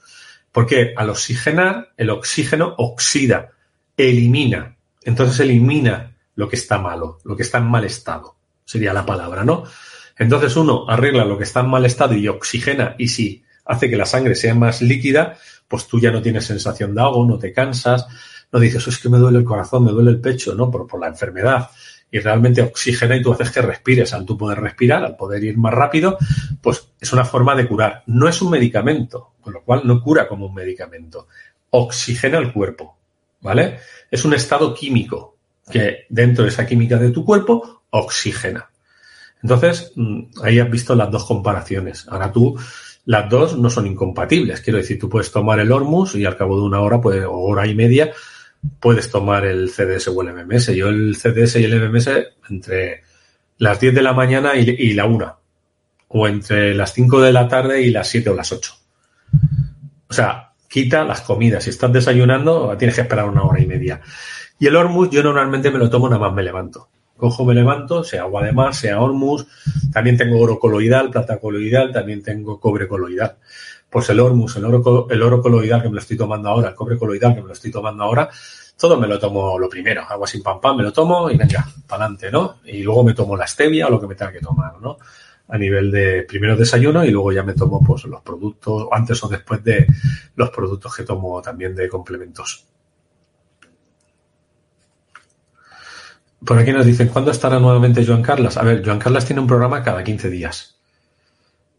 Porque al oxigenar, el oxígeno oxida, elimina. Entonces elimina lo que está malo, lo que está en mal estado, sería la palabra, ¿no? Entonces uno arregla lo que está en mal estado y oxigena y si hace que la sangre sea más líquida, pues tú ya no tienes sensación de ahogo, no te cansas, no dices, es que me duele el corazón, me duele el pecho, ¿no? Por, por la enfermedad. Y realmente oxigena y tú haces que respires. Al tú poder respirar, al poder ir más rápido, pues es una forma de curar. No es un medicamento, con lo cual no cura como un medicamento. Oxigena el cuerpo, ¿vale? Es un estado químico que dentro de esa química de tu cuerpo oxigena. Entonces, mm, ahí has visto las dos comparaciones. Ahora tú, las dos no son incompatibles. Quiero decir, tú puedes tomar el Hormus y al cabo de una hora pues, o hora y media puedes tomar el CDS o el MMS. Yo el CDS y el MMS entre las 10 de la mañana y, la 1. O entre las 5 de la tarde y las 7 o las 8. O sea, quita las comidas. Si estás desayunando, tienes que esperar una hora y media. Y el Hormus yo normalmente me lo tomo nada más me levanto. Cojo, me levanto, sea agua de mar, sea Hormus. También tengo oro coloidal, plata coloidal, también tengo cobre coloidal. Pues el Hormus, el oro, el oro coloidal que me lo estoy tomando ahora, el cobre coloidal que me lo estoy tomando ahora, todo me lo tomo lo primero. Agua sin pan, me lo tomo y venga, para adelante, ¿no? Y luego me tomo la stevia o lo que me tenga que tomar, ¿no? A nivel de primero desayuno y luego ya me tomo pues los productos, antes o después de los productos que tomo también de complementos. Por aquí nos dicen, ¿cuándo estará nuevamente Joan Carlas? A ver, Joan Carlas tiene un programa cada 15 días.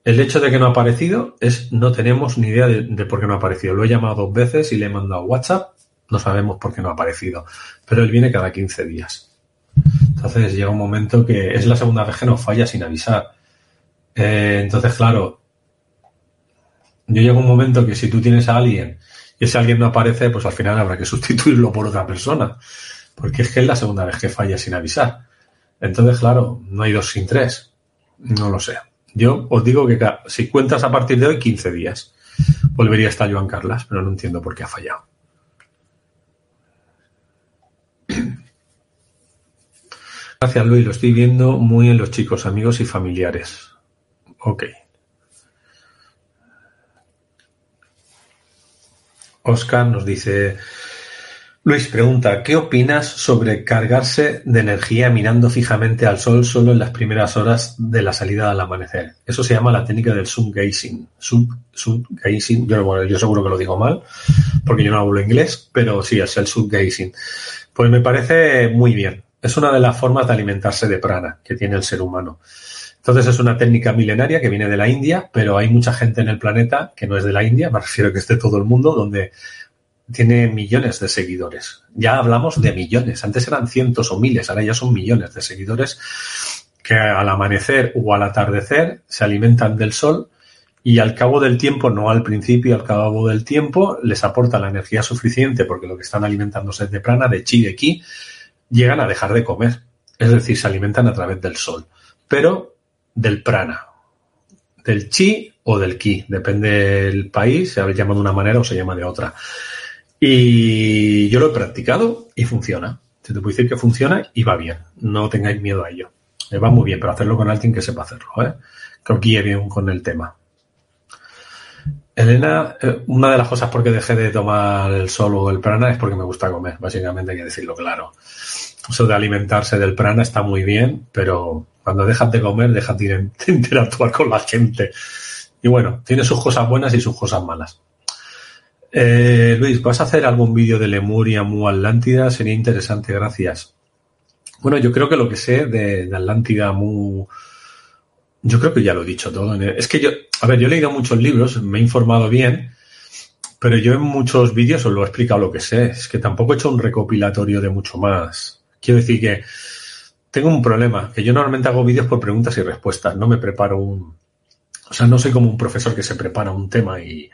El hecho de que no ha aparecido es, no tenemos ni idea de, por qué no ha aparecido. Lo he llamado dos veces y le he mandado WhatsApp. No sabemos por qué no ha aparecido. Pero él viene cada 15 días. Entonces llega un momento que es la segunda vez que nos falla sin avisar. Eh, entonces, claro, yo llego un momento que si tú tienes a alguien y ese alguien no aparece, pues al final habrá que sustituirlo por otra persona porque es que es la segunda vez que falla sin avisar. Entonces, claro, no hay dos sin tres. No lo sé. Yo os digo que si cuentas a partir de hoy, 15 días. Volvería a estar Joan Carlas, pero no entiendo por qué ha fallado. Gracias, Luis. Lo estoy viendo muy en los chicos, amigos y familiares. Ok. Oscar nos dice, Luis pregunta, ¿qué opinas sobre cargarse de energía mirando fijamente al sol solo en las primeras horas de la salida al amanecer? Eso se llama la técnica del subgazing. Sub, subgazing, yo, yo seguro que lo digo mal, porque yo no hablo inglés, pero sí, es el subgazing. Pues me parece muy bien. Es una de las formas de alimentarse de prana que tiene el ser humano. Entonces es una técnica milenaria que viene de la India, pero hay mucha gente en el planeta que no es de la India, me refiero a que esté todo el mundo, donde tiene millones de seguidores. Ya hablamos de millones. Antes eran cientos o miles, ahora ya son millones de seguidores que al amanecer o al atardecer se alimentan del sol y al cabo del tiempo, no al principio, al cabo del tiempo, les aporta la energía suficiente porque lo que están alimentándose es de prana, de chi, de ki, llegan a dejar de comer. Es decir, se alimentan a través del sol, pero del prana, del chi o del ki, depende del país, se llama de una manera o se llama de otra. Y yo lo he practicado y funciona. Te puedo decir que funciona y va bien. No tengáis miedo a ello. Eh, va muy bien, pero hacerlo con alguien que sepa hacerlo, ¿eh? que os guíe bien con el tema. Elena, eh, una de las cosas por que dejé de tomar el sol o el prana es porque me gusta comer, básicamente hay que decirlo claro. Eso de alimentarse del prana está muy bien, pero cuando dejas de comer, dejas de interactuar con la gente. Y bueno, tiene sus cosas buenas y sus cosas malas. Eh, Luis, ¿vas a hacer algún vídeo de Lemuria, Mu Atlántida? Sería interesante, gracias. Bueno, yo creo que lo que sé de, Atlántida, Mu. Yo creo que ya lo he dicho todo. Es que yo, a ver, yo he leído muchos libros, me he informado bien, pero yo en muchos vídeos os lo he explicado lo que sé. Es que tampoco he hecho un recopilatorio de mucho más. Quiero decir que tengo un problema, que yo normalmente hago vídeos por preguntas y respuestas, no me preparo un. O sea, no soy como un profesor que se prepara un tema y,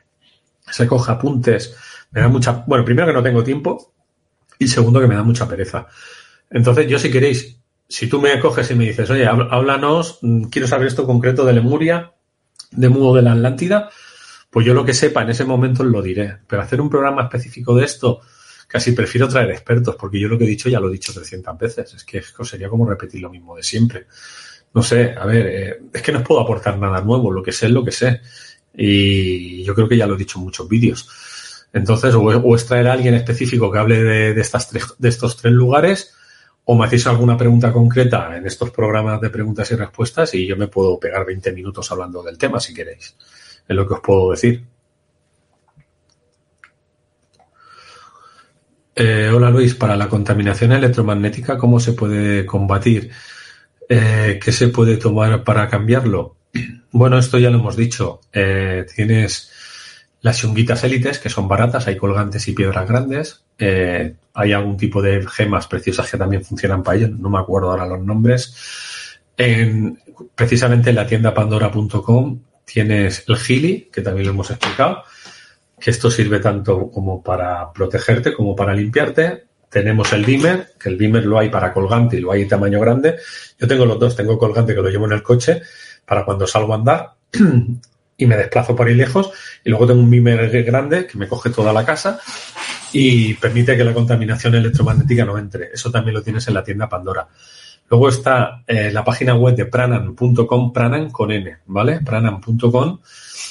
se coja apuntes, me da mucha, bueno, primero que no tengo tiempo y segundo que me da mucha pereza. Entonces, yo si queréis, si tú me coges y me dices, oye, háblanos, mm, quiero saber esto concreto de Lemuria, de Mudo de la Atlántida, pues yo lo que sepa en ese momento lo diré. Pero hacer un programa específico de esto, casi prefiero traer expertos, porque yo lo que he dicho ya lo he dicho 300 veces. Es que sería como repetir lo mismo de siempre. no sé, a ver, eh, es que no os puedo aportar nada nuevo, lo que sé es lo que sé. Y yo creo que ya lo he dicho en muchos vídeos. Entonces, o, es traer a alguien específico que hable de estos tres lugares, o me hacéis alguna pregunta concreta en estos programas de preguntas y respuestas y yo me puedo pegar 20 minutos hablando del tema si queréis. Es lo que os puedo decir. Eh, hola Luis, para la contaminación electromagnética, ¿cómo se puede combatir? Eh, ¿Qué se puede tomar para cambiarlo? Bueno, esto ya lo hemos dicho. Eh, tienes las yunguitas élites, que son baratas, hay colgantes y piedras grandes. Eh, hay algún tipo de gemas preciosas que también funcionan para ello, no me acuerdo ahora los nombres. En, precisamente en la tienda pandora.com tienes el Gili, que también lo hemos explicado, que esto sirve tanto como para protegerte como para limpiarte. Tenemos el Beamer, que el Beamer lo hay para colgante y lo hay tamaño grande. Yo tengo los dos, tengo colgante que lo llevo en el coche para cuando salgo a andar y me desplazo por ahí lejos. Y luego tengo un Beamer grande que me coge toda la casa y permite que la contaminación electromagnética no entre. Eso también lo tienes en la tienda Pandora. Luego está eh, la página web de pranan.com, pranan con N, ¿vale? pranan.com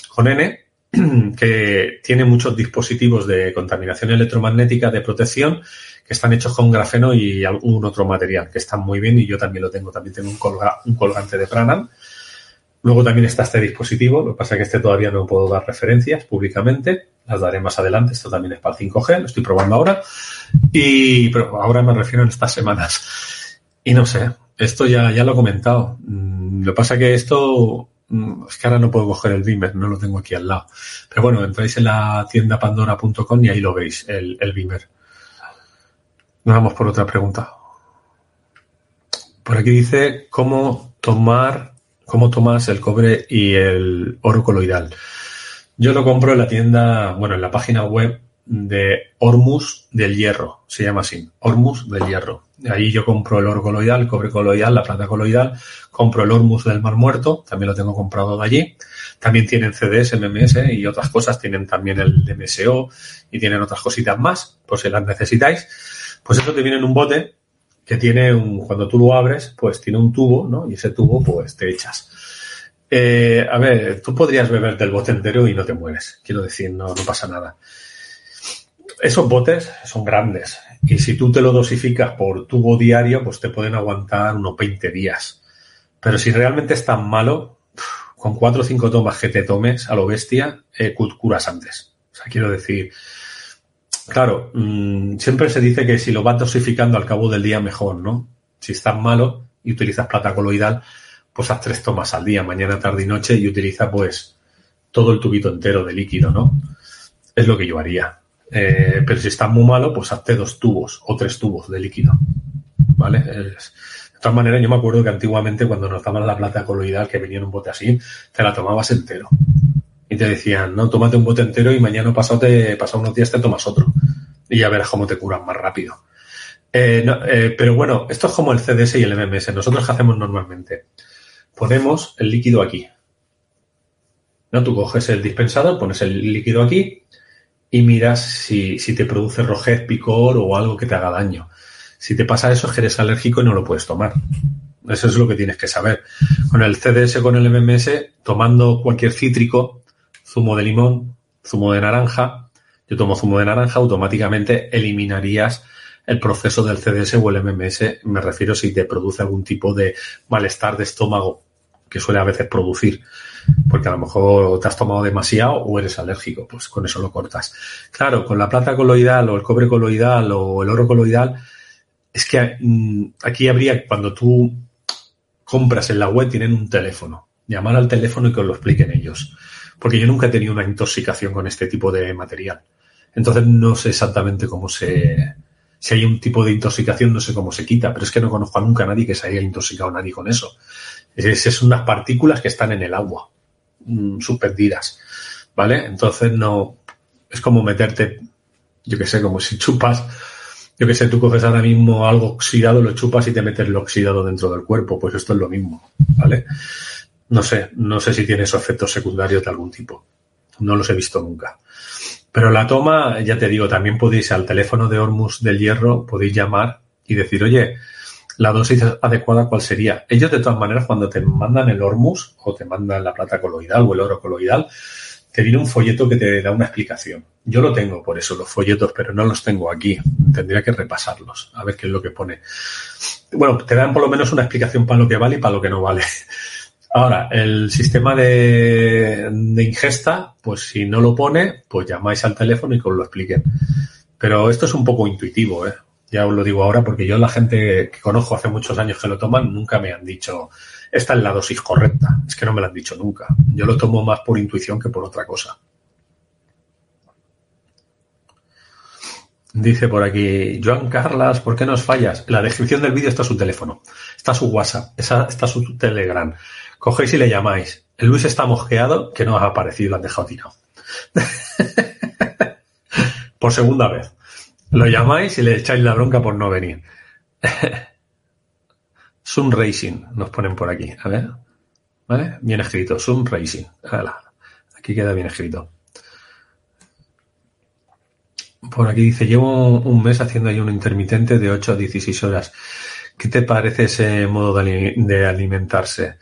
con N, que tiene muchos dispositivos de contaminación electromagnética de protección que están hechos con grafeno y algún otro material, que están muy bien y yo también lo tengo. También tengo un, un colgante de Pranan. Luego también está este dispositivo, lo que pasa es que este todavía no puedo dar referencias públicamente, las daré más adelante, esto también es para el 5G, lo estoy probando ahora, y pero ahora me refiero en estas semanas. Y no sé, esto ya, ya lo he comentado. Mm, lo que pasa es que esto Mm, es que ahora no puedo coger el Beamer, no lo tengo aquí al lado. Pero bueno, entráis en la tienda pandora.com y ahí lo veis, el, el Beamer. Vamos por otra pregunta. Por aquí dice cómo tomar, cómo tomas el cobre y el oro coloidal. Yo lo compro en la tienda, bueno, en la página web de Hormus del Hierro, se llama así, Hormus del Hierro. Ahí yo compro el oro coloidal, el cobre coloidal, la plata coloidal, compro el Hormus del Mar Muerto, también lo tengo comprado de allí. También tienen CDS, MMS y otras cosas, tienen también el MSO y tienen otras cositas más, por si las necesitáis. Pues eso te viene en un bote que tiene un, cuando tú lo abres, pues tiene un tubo, ¿no? Y ese tubo, pues te echas. Eh, a ver, tú podrías beberte el bote entero y no te mueres. Quiero decir, no, no pasa nada. Esos botes son grandes y si tú te lo dosificas por tubo diario, pues te pueden aguantar unos 20 días. Pero si realmente es tan malo, con cuatro o cinco tomas que te tomes a lo bestia, eh, curas antes. O sea, quiero decir, claro, mmm, siempre se dice que si lo vas dosificando al cabo del día, mejor, ¿no? Si estás malo y utilizas plata coloidal, pues haz tres tomas al día, mañana, tarde y noche, y utiliza pues todo el tubito entero de líquido, ¿no? Es lo que yo haría. Eh, pero si está muy malo, pues hazte dos tubos o tres tubos de líquido. ¿Vale? De todas maneras, yo me acuerdo que antiguamente cuando nos daban la plata coloidal que venía en un bote así, te la tomabas entero. Y te decían, no, tómate un bote entero y mañana pasado, te, pasado unos días te tomas otro. Y ya verás cómo te curan más rápido. Eh, no, eh, pero bueno, esto es como el CDS y el MMS. Nosotros qué hacemos normalmente. Ponemos el líquido aquí. ¿No? Tú coges el dispensador, pones el líquido aquí y miras si, si, te produce rojez, picor o algo que te haga daño. Si te pasa eso es que eres alérgico y no lo puedes tomar. Eso es lo que tienes que saber. Con el CDS, con el MMS, tomando cualquier cítrico, zumo de limón, zumo de naranja, yo tomo zumo de naranja, automáticamente eliminarías el proceso del CDS o el MMS. Me refiero si te produce algún tipo de malestar de estómago que suele a veces producir porque a lo mejor te has tomado demasiado o eres alérgico, pues con eso lo cortas. Claro, con la plata coloidal o el cobre coloidal o el oro coloidal, es que mm, aquí habría, cuando tú compras en la web, tienen un teléfono. Llamar al teléfono y que os lo expliquen ellos. Porque yo nunca he tenido una intoxicación con este tipo de material. Entonces no sé exactamente cómo se, si hay un tipo de intoxicación, no sé cómo se quita, pero es que no conozco a nunca a nadie que se haya intoxicado a nadie con eso. Es, es unas partículas que están en el agua, mmm, suspendidas, ¿vale? Entonces no, es como meterte, yo que sé, como si chupas, yo que sé, tú coges ahora mismo algo oxidado, lo chupas y te metes lo oxidado dentro del cuerpo, pues esto es lo mismo, ¿vale? No sé, no sé si tiene esos efectos secundarios de algún tipo. No los he visto nunca. Pero la toma, ya te digo, también podéis al teléfono de Hormus del Hierro, podéis llamar y decir, oye, la dosis adecuada cuál sería. Ellos, de todas maneras, cuando te mandan el Hormus o te mandan la plata coloidal o el oro coloidal, te viene un folleto que te da una explicación. Yo lo tengo por eso, los folletos, pero no los tengo aquí. Tendría que repasarlos, a ver qué es lo que pone. Bueno, te dan por lo menos una explicación para lo que vale y para lo que no vale. Ahora, el sistema de, de ingesta, pues si no lo pone, pues llamáis al teléfono y que os lo expliquen. Pero esto es un poco intuitivo, ¿eh? Ya os lo digo ahora porque yo la gente que conozco hace muchos años que lo toman nunca me han dicho esta es la dosis correcta. Es que no me lo han dicho nunca. Yo lo tomo más por intuición que por otra cosa. Dice por aquí, Joan Carlas, ¿por qué nos fallas? En la descripción del vídeo está su teléfono, está su WhatsApp, está su Telegram. Cogéis y le llamáis. El Luis está mosqueado, que no ha aparecido lo han dejado tirado. por segunda vez. Lo llamáis y le echáis la bronca por no venir. Sun Racing, nos ponen por aquí. A ver. ¿Vale? Bien escrito. Sun Racing. Aquí queda bien escrito. Por aquí dice, llevo un mes haciendo un intermitente de 8 a 16 horas. ¿Qué te parece ese modo de alimentarse?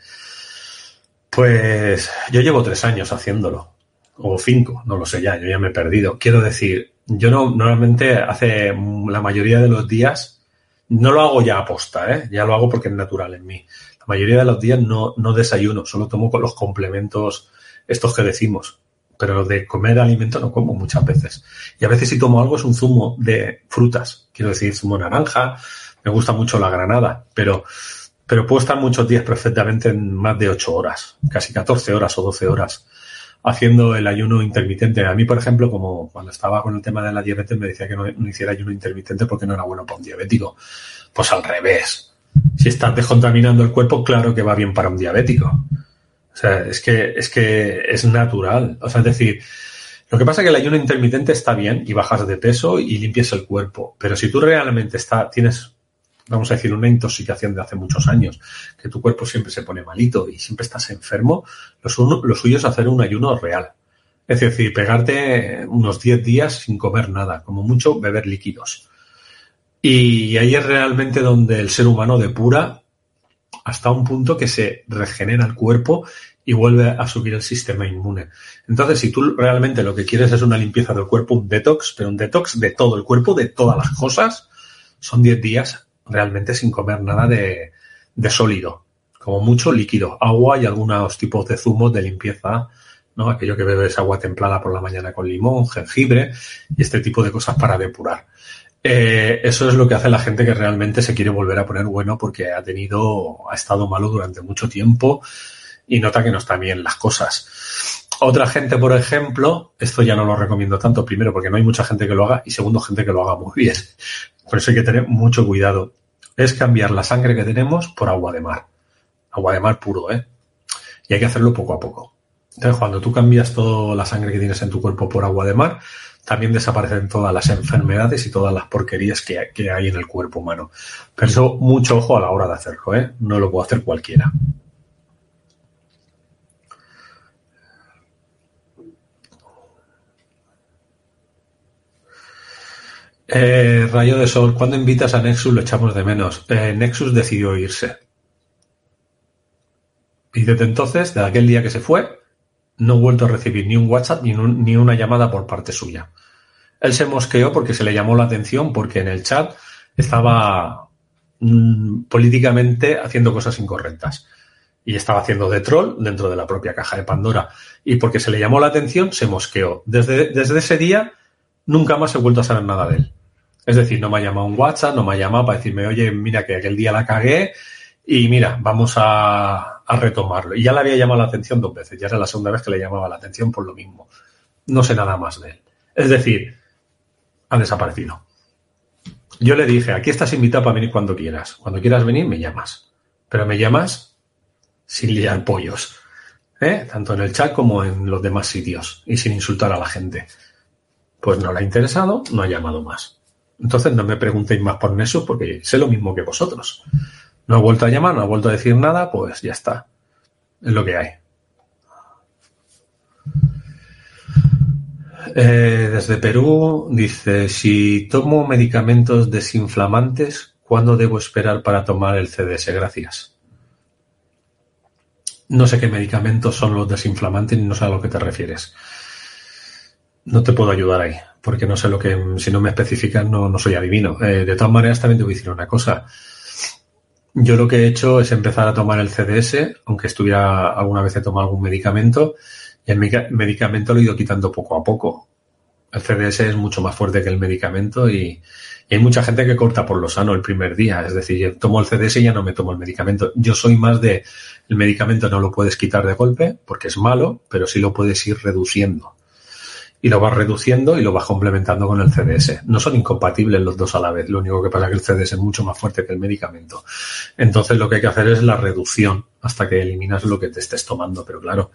Pues yo llevo tres años haciéndolo. O cinco, no lo sé ya, yo ya me he perdido. Quiero decir, yo no, normalmente hace la mayoría de los días no lo hago ya a posta, ¿eh? ya lo hago porque es natural en mí. La mayoría de los días no, no desayuno, solo tomo los complementos estos que decimos. Pero de comer alimento no como muchas veces. Y a veces si tomo algo es un zumo de frutas. Quiero decir, zumo naranja, me gusta mucho la granada, pero, pero puedo estar muchos días perfectamente en más de 8 horas, casi 14 horas o 12 horas haciendo el ayuno intermitente. A mí, por ejemplo, como cuando estaba con el tema de la diabetes, me decía que no, hiciera ayuno intermitente porque no era bueno para un diabético. Pues al revés. Si estás descontaminando el cuerpo, claro que va bien para un diabético. O sea, es que es, que es natural. O sea, es decir, lo que pasa es que el ayuno intermitente está bien y bajas de peso y limpias el cuerpo. Pero si tú realmente está, tienes vamos a decir, una intoxicación de hace muchos años, que tu cuerpo siempre se pone malito y siempre estás enfermo, lo, suyo es hacer un ayuno real. Es decir, pegarte unos 10 días sin comer nada, como mucho beber líquidos. Y ahí es realmente donde el ser humano depura hasta un punto que se regenera el cuerpo y vuelve a subir el sistema inmune. Entonces, si tú realmente lo que quieres es una limpieza del cuerpo, un detox, pero un detox de todo el cuerpo, de todas las cosas, son 10 días realmente sin comer nada de, sólido, como mucho líquido, agua y algunos tipos de zumos de limpieza, ¿no? Aquello que bebes agua templada por la mañana con limón, jengibre y este tipo de cosas para depurar. Eh, eso es lo que hace la gente que realmente se quiere volver a poner bueno porque ha tenido, ha estado malo durante mucho tiempo y nota que no están bien las cosas. Otra gente, por ejemplo, esto ya no lo recomiendo tanto, primero porque no hay mucha gente que lo haga y segundo gente que lo haga muy bien. Por eso hay que tener mucho cuidado es cambiar la sangre que tenemos por agua de mar. Agua de mar puro, ¿eh? Y hay que hacerlo poco a poco. Entonces, cuando tú cambias toda la sangre que tienes en tu cuerpo por agua de mar, también desaparecen todas las enfermedades y todas las porquerías que, hay en el cuerpo humano. Pero eso, mucho ojo a la hora de hacerlo, ¿eh? No lo puede hacer cualquiera. Eh, Rayo de Sol, ¿cuándo invitas a Nexus? Lo echamos de menos. Eh, Nexus decidió irse. Y desde entonces, de aquel día que se fue, no he vuelto a recibir ni un WhatsApp ni, ni una llamada por parte suya. Él se mosqueó porque se le llamó la atención porque en el chat estaba mm, políticamente haciendo cosas incorrectas. Y estaba haciendo de troll dentro de la propia caja de Pandora. Y porque se le llamó la atención, se mosqueó. Desde, desde ese día, nunca más he vuelto a saber nada de él. Es decir, no me ha llamado un WhatsApp, no me ha llamado para decirme, oye, mira que aquel día la cagué y mira, vamos a, retomarlo. Y ya le había llamado la atención dos veces, ya era la segunda vez que le llamaba la atención por lo mismo. No sé nada más de él. Es decir, ha desaparecido. Yo le dije, aquí estás invitado para venir cuando quieras. Cuando quieras venir, me llamas. Pero me llamas sin liar pollos. ¿eh? Tanto en el chat como en los demás sitios. Y sin insultar a la gente. Pues no le ha interesado, no ha llamado más. Entonces no me preguntéis más por Nexus porque sé lo mismo que vosotros. No ha vuelto a llamar, no ha vuelto a decir nada, pues ya está. Es lo que hay. Eh, desde Perú dice, si tomo medicamentos desinflamantes, ¿Cuándo debo esperar para tomar el CDS? Gracias. No sé qué medicamentos son los desinflamantes ni no sé a lo que te refieres. No te puedo ayudar ahí, porque no sé lo que, si no me especifican, no, soy adivino. Eh, de todas maneras, también te voy a decir una cosa. Yo lo que he hecho es empezar a tomar el CDS, aunque estuviera alguna vez he tomado algún medicamento, y el medicamento lo he ido quitando poco a poco. El CDS es mucho más fuerte que el medicamento y, y hay mucha gente que corta por lo sano el primer día. Es decir, yo tomo el CDS y ya no me tomo el medicamento. Yo soy más de el medicamento no lo puedes quitar de golpe porque es malo, pero sí lo puedes ir reduciendo. Y lo vas reduciendo y lo vas complementando con el CDS. No son incompatibles los dos a la vez. Lo único que pasa es que el CDS es mucho más fuerte que el medicamento. Entonces lo que hay que hacer es la reducción hasta que eliminas lo que te estés tomando. Pero claro,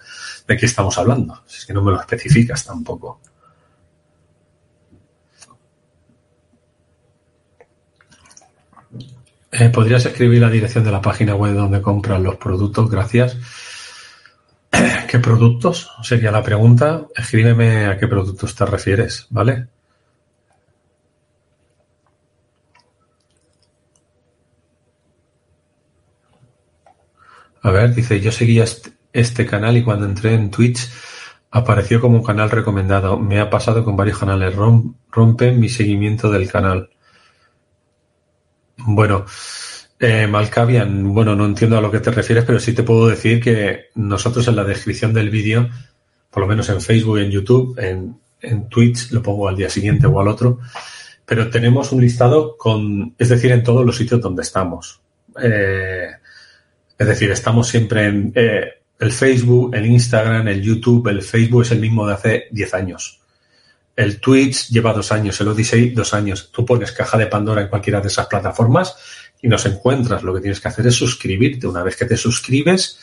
¿de qué estamos hablando? Si es que no me lo especificas tampoco. Eh, ¿Podrías escribir la dirección de la página web donde compran los productos? Gracias. ¿Qué productos? Sería la pregunta. Escríbeme a qué productos te refieres, ¿vale? A ver, dice, yo seguía este canal y cuando entré en Twitch apareció como un canal recomendado. Me ha pasado con varios canales. rompen mi seguimiento del canal. Bueno, eh, Malkavian, bueno, no entiendo a lo que te refieres, pero sí te puedo decir que nosotros en la descripción del vídeo, por lo menos en Facebook, en YouTube, en, en Twitch, lo pongo al día siguiente o al otro, pero tenemos un listado con, es decir, en todos los sitios donde estamos. Eh, es decir, estamos siempre en eh, el Facebook, el Instagram, el YouTube, el Facebook es el mismo de hace 10 años. El Twitch lleva dos años, el Odyssey dos años. Tú pones caja de Pandora en cualquiera de esas plataformas y nos encuentras. Lo que tienes que hacer es suscribirte. Una vez que te suscribes,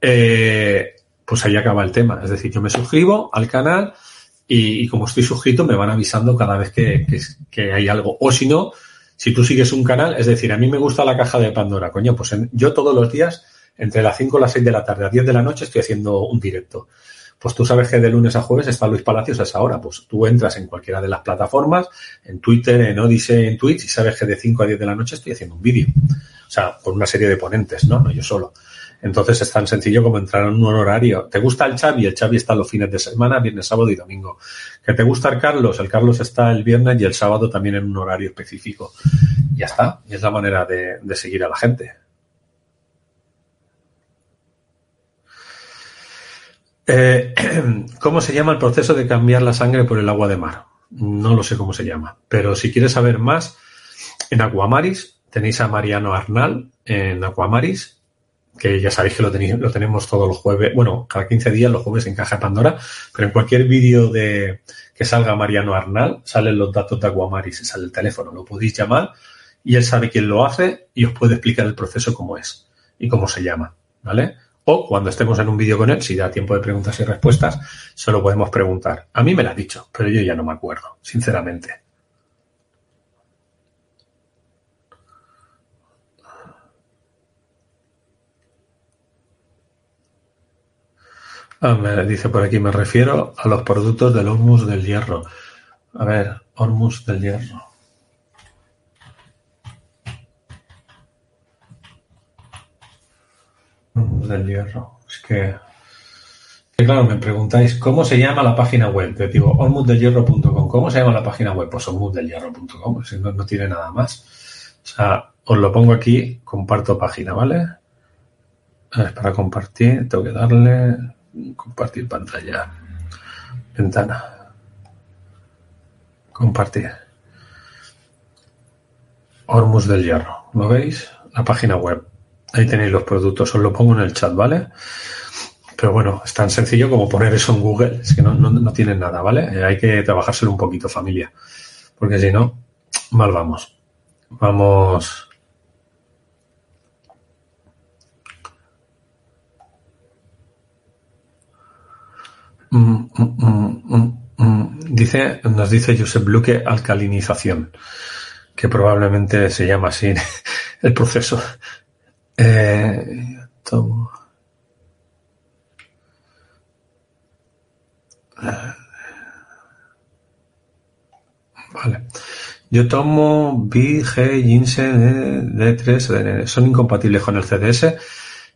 eh, pues ahí acaba el tema. Es decir, yo me suscribo al canal y, como estoy suscrito me van avisando cada vez que, que, hay algo. O si no, si tú sigues un canal, es decir, a mí me gusta la caja de Pandora, coño, pues yo todos los días, entre las 5 y las 6 de la tarde a 10 de la noche, estoy haciendo un directo pues tú sabes que de lunes a jueves está Luis Palacios a esa hora. Pues tú entras en cualquiera de las plataformas, en Twitter, en Odyssey, en Twitch, y sabes que de 5 a 10 de la noche estoy haciendo un vídeo. O sea, con una serie de ponentes, ¿no? No yo solo. Entonces es tan sencillo como entrar en un horario. ¿Te gusta el Xavi? El Xavi está los fines de semana, viernes, sábado y domingo. ¿Que te gusta el Carlos? El Carlos está el viernes y el sábado también en un horario específico. Y ya está. Y es la manera de, de seguir a la gente. Eh, ¿Cómo se llama el proceso de cambiar la sangre por el agua de mar? No lo sé cómo se llama, pero si quieres saber más, en Aquamaris tenéis a Mariano Arnal en Aquamaris, que ya sabéis que lo, tenéis, lo tenemos todos los jueves, bueno, cada 15 días los jueves en Caja Pandora, pero en cualquier vídeo de que salga Mariano Arnal, salen los datos de Aquamaris, sale el teléfono, lo podéis llamar y él sabe quién lo hace y os puede explicar el proceso cómo es y cómo se llama, ¿vale? O cuando estemos en un vídeo con él, si da tiempo de preguntas y respuestas, se lo podemos preguntar. A mí me lo ha dicho, pero yo ya no me acuerdo, sinceramente. Ah, me dice por aquí, me refiero a los productos del Hormus del Hierro. A ver, Hormus del Hierro. Del Hierro. Es que, claro, me preguntáis, ¿cómo se llama la página web? Te digo, ormusdelhierro.com. ¿Cómo se llama la página web? Pues ormusdelhierro.com. Si no, no tiene nada más. O sea, os lo pongo aquí, comparto página, ¿vale? para compartir, tengo que darle compartir pantalla. Ventana. Compartir. Ormus del Hierro. ¿Lo veis? La página web. Ahí tenéis los productos, os lo pongo en el chat, ¿vale? Pero bueno, es tan sencillo como poner eso en Google, es que no, no, tienen nada, ¿vale? Eh, hay que trabajárselo un poquito, familia, porque si no, mal vamos. Vamos. Mm, mm, mm, dice, nos dice Josep Luque alcalinización, que probablemente se llama así el proceso. Eh, Vale. Yo tomo B, G, ginseng, D3, son incompatibles con el CDS.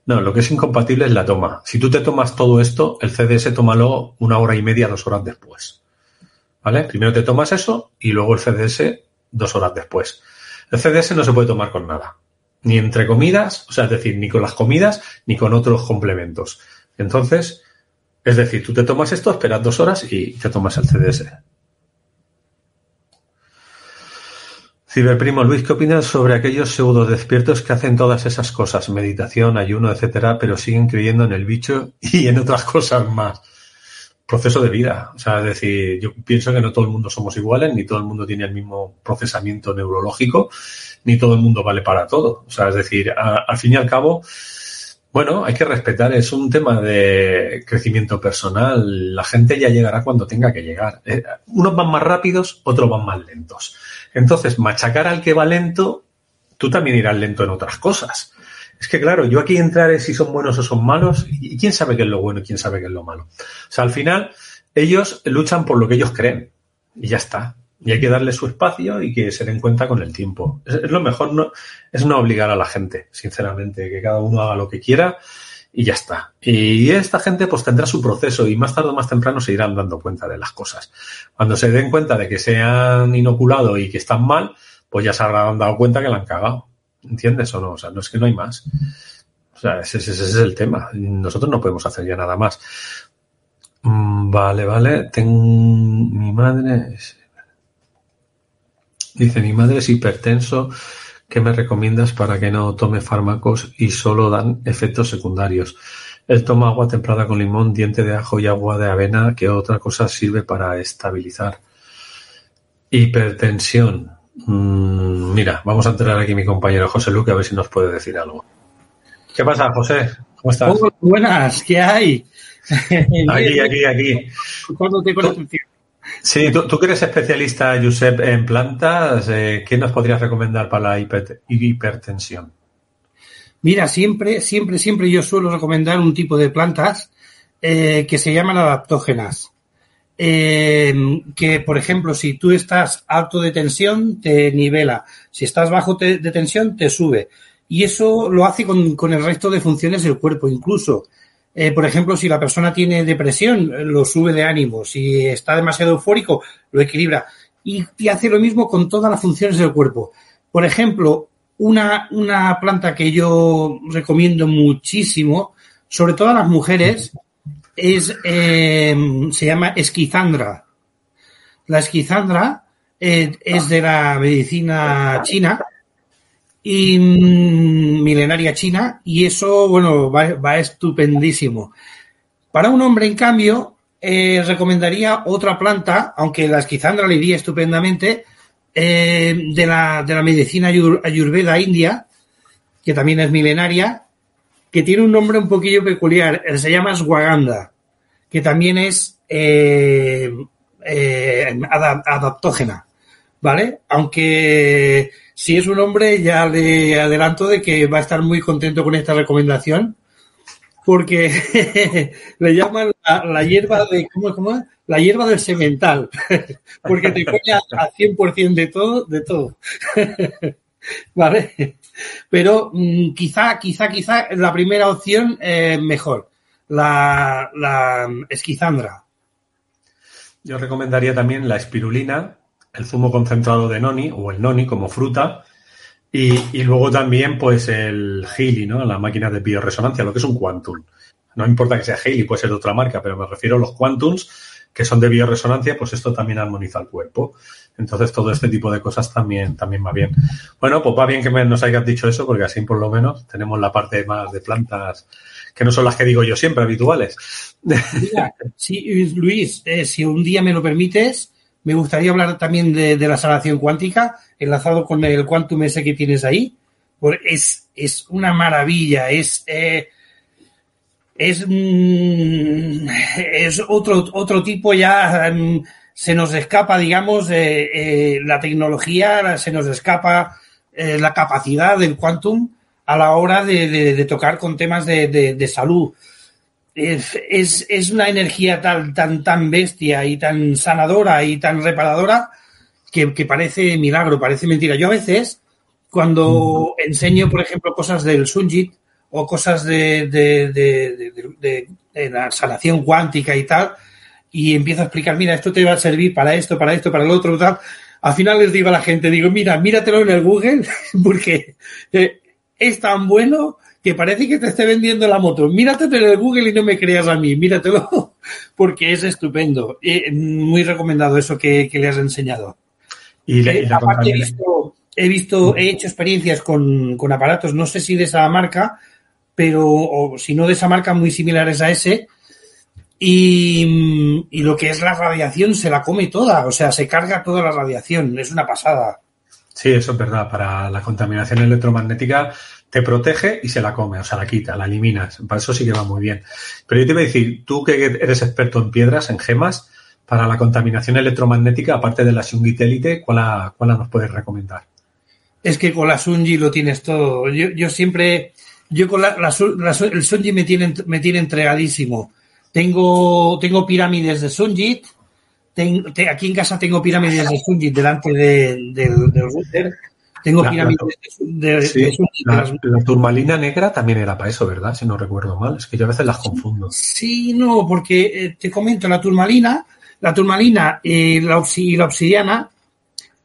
No, lo que es incompatible es la toma. Si tú te tomas todo esto, el CDS tómalo una hora y media, dos horas después. ¿Vale? Primero te tomas eso y luego el CDS dos horas después. El CDS no se puede tomar con nada. Ni entre comidas, o sea, es decir, ni con las comidas, ni con otros complementos. Entonces, es decir, tú te tomas esto, esperas dos horas y te tomas el CDS. Ciberprimo Luis, ¿qué opinas sobre aquellos pseudo despiertos que hacen todas esas cosas, meditación, ayuno, etcétera, pero siguen creyendo en el bicho y en otras cosas más? Proceso de vida. O sea, es decir, yo pienso que no todo el mundo somos iguales, ni todo el mundo tiene el mismo procesamiento neurológico, ni todo el mundo vale para todo. O sea, es decir, al fin y al cabo, bueno, hay que respetar, es un tema de crecimiento personal. La gente ya llegará cuando tenga que llegar. Eh, unos van más rápidos, otros van más lentos. Entonces, machacar al que va lento, tú también irás lento en otras cosas. Es que, claro, yo aquí entraré si son buenos o son malos, y quién sabe qué es lo bueno y quién sabe qué es lo malo. O sea, al final, ellos luchan por lo que ellos creen. Y ya está. Y hay que darle su espacio y que se den cuenta con el tiempo. Es, lo mejor, no, es no obligar a la gente, sinceramente, que cada uno haga lo que quiera y ya está. Y esta gente pues tendrá su proceso y más tarde o más temprano se irán dando cuenta de las cosas. Cuando se den cuenta de que se han inoculado y que están mal, pues ya se habrán dado cuenta que la han cagado. ¿Entiendes o no? O sea, no es que no hay más. O sea, ese, es el tema. Nosotros no podemos hacer ya nada más. Mm, vale, vale. Tengo mi madre. Dice, mi madre es hipertenso, ¿qué me recomiendas para que no tome fármacos y solo dan efectos secundarios? Él toma agua templada con limón, diente de ajo y agua de avena, que otra cosa sirve para estabilizar. Hipertensión. Mm, mira, vamos a entrar aquí mi compañero José Luque a ver si nos puede decir algo. ¿Qué pasa, José? ¿Cómo estás? buenas, ¿qué hay? aquí, aquí, aquí. Sí, tú, que eres especialista, Josep, en plantas, eh, ¿qué nos podrías recomendar para la hipertensión? Mira, siempre, siempre, siempre yo suelo recomendar un tipo de plantas eh, que se llaman adaptógenas. Eh, que, por ejemplo, si tú estás alto de tensión, te nivela. Si estás bajo de tensión, te sube. Y eso lo hace con, con el resto de funciones del cuerpo. Incluso eh, por ejemplo, si la persona tiene depresión, lo sube de ánimo. Si está demasiado eufórico, lo equilibra. Y, hace lo mismo con todas las funciones del cuerpo. Por ejemplo, una, una planta que yo recomiendo muchísimo, sobre todo a las mujeres, es, eh, se llama esquizandra. La esquizandra eh, es de la medicina china y mm, milenaria china y eso, bueno, va, estupendísimo. Para un hombre, en cambio, eh, recomendaría otra planta, aunque la esquizandra le iría estupendamente, de, la, de la medicina ayurveda india, que también es milenaria, que tiene un nombre un poquillo peculiar, se llama Swaganda, que también es eh, adaptógena, ¿vale? Aunque si es un hombre, ya le adelanto de que va a estar muy contento con esta recomendación, porque le llaman la, hierba de, ¿cómo, cómo La hierba del semental, porque te pone a, 100% de todo, de todo. ¿Vale? Pero mm, quizá, quizá, quizá la primera opción mejor, la, la esquizandra. Yo recomendaría también la espirulina, el zumo concentrado de noni o el noni como fruta y, luego también pues el Healy, ¿no? La máquina de bioresonancia, lo que es un Quantum. No importa que sea Healy, puede ser de otra marca, pero me refiero a los Quantums que son de bioresonancia, pues esto también armoniza el cuerpo. Entonces todo este tipo de cosas también, también va bien. Bueno, pues va bien que nos hayas dicho eso, porque así por lo menos tenemos la parte más de plantas que no son las que digo yo siempre habituales. Mira, sí, Luis, eh, si un día me lo permites, me gustaría hablar también de, la sanación cuántica, enlazado con el quantum ese que tienes ahí. Es, es una maravilla, es, eh, es, mm, es otro, otro tipo ya, mm, se nos escapa, digamos, eh, la tecnología, se nos escapa eh, la capacidad del quantum a la hora de, tocar con temas de, de salud es, es, una energía tan, tan, tan bestia y tan sanadora y tan reparadora que, que parece milagro, parece mentira. Yo a veces, cuando enseño, por ejemplo, cosas del Sunjit o cosas de, de, de, de- la sanación cuántica y tal, y empiezo a explicar, mira, esto te va a servir para esto, para esto, para lo otro, tal. Al final les digo a la gente, digo, mira, míratelo en el Google, porque eh, es tan bueno que parece que te esté vendiendo la moto. Míratelo en el Google y no me creas a mí, míratelo, porque es estupendo. Eh, muy recomendado eso que, que le has enseñado. Y, la- y Eh, aparte he visto, he visto, he hecho experiencias con, con aparatos, no sé si de esa marca, pero o si no de esa marca, muy similares a ese. Y, y lo que es la radiación se la come toda, o sea, se carga toda la radiación, es una pasada. Sí, eso es verdad. Para la contaminación electromagnética te protege y se la come, o sea, la quita, la eliminas. Para eso sí que va muy bien. Pero yo te iba a decir, tú que eres experto en piedras, en gemas, para la contaminación electromagnética, aparte de la Shungit Elite, ¿cuál, la- cuál la nos puedes recomendar? Es que con la Sunji lo tienes todo. Yo, yo siempre, yo con la, la la el Sunji me tiene, me tiene entregadísimo. Tengo, tengo pirámides de Sunjit. Ten- te- aquí en casa tengo pirámides de Sunjit delante de- del, del router. Tengo La- pirámides de, de- Sí, de Sunjit. la, las- la turmalina negra también era para eso, ¿verdad? Si no recuerdo mal. Es que yo a veces las confundo. Sí, no, porque eh, te comento, la turmalina, la turmalina eh, la y la obsidiana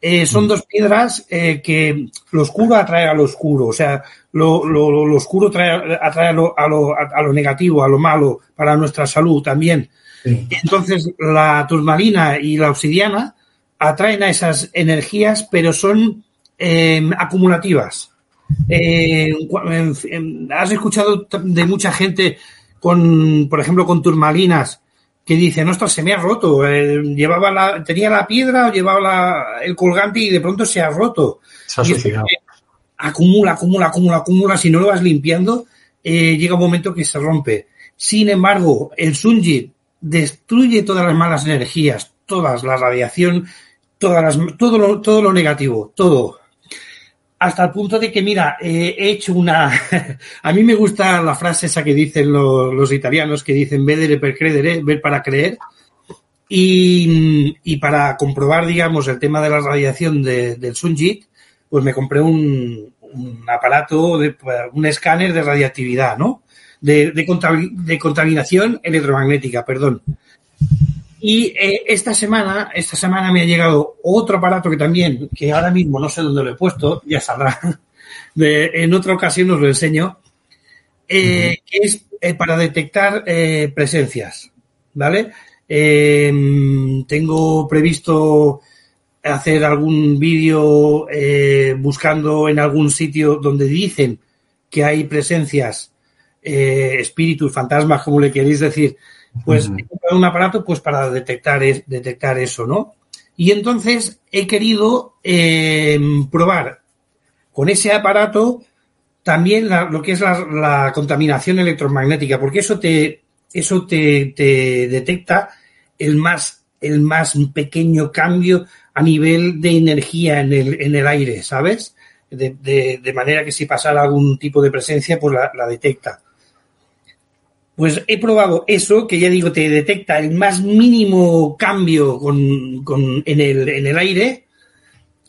eh, son dos piedras eh, que lo oscuro atrae a lo oscuro, o sea, lo, lo- oscuro trae- atrae a lo, a, lo, a lo negativo, a lo malo, para nuestra salud también. Sí. Entonces, la turmalina y la obsidiana atraen a esas energías, pero son eh, acumulativas. Eh, has escuchado de mucha gente con, por ejemplo, con turmalinas que dicen, ostras, se me ha roto, eh, llevaba la, tenía la piedra o llevaba la- el colgante y de pronto se ha roto. Se ha suicidado. acumula, acumula, acumula, acumula. Si no lo vas limpiando, eh, llega un momento que se rompe. Sin embargo, el Sunjit destruye todas las malas energías, todas, la radiación, todas las, todo, lo, todo lo negativo, todo. Hasta el punto de que, mira, he hecho una... A mí me gusta la frase esa que dicen los, italianos, que dicen vedere per credere, ver para creer. Y, para comprobar, digamos, el tema de la radiación de- del Sunjit, pues me compré un, un aparato, de, pues, un escáner de radiactividad, ¿no? De, de contaminación electromagnética, perdón. Y eh, esta semana, esta semana me ha llegado otro aparato que también, que ahora mismo no sé dónde lo he puesto, ya saldrá. De- en otra ocasión os lo enseño. eh, que es eh, para detectar eh, presencias, ¿vale? Eh, tengo previsto hacer algún vídeo eh, buscando en algún sitio donde dicen que hay presencias, espíritus, fantasmas, como le queréis decir, pues Ujú. he comprado un aparato pues para detectar, detectar eso, ¿no? Y entonces he querido eh, probar con ese aparato también la- lo que es la, la contaminación electromagnética, porque eso te, eso te, te detecta el más, el más pequeño cambio a nivel de energía en el, en el aire, ¿sabes? De, de- de manera que si pasara algún tipo de presencia, pues la, la detecta. Pues he probado eso, que ya digo, te detecta el más mínimo cambio con, con- en, el, en el aire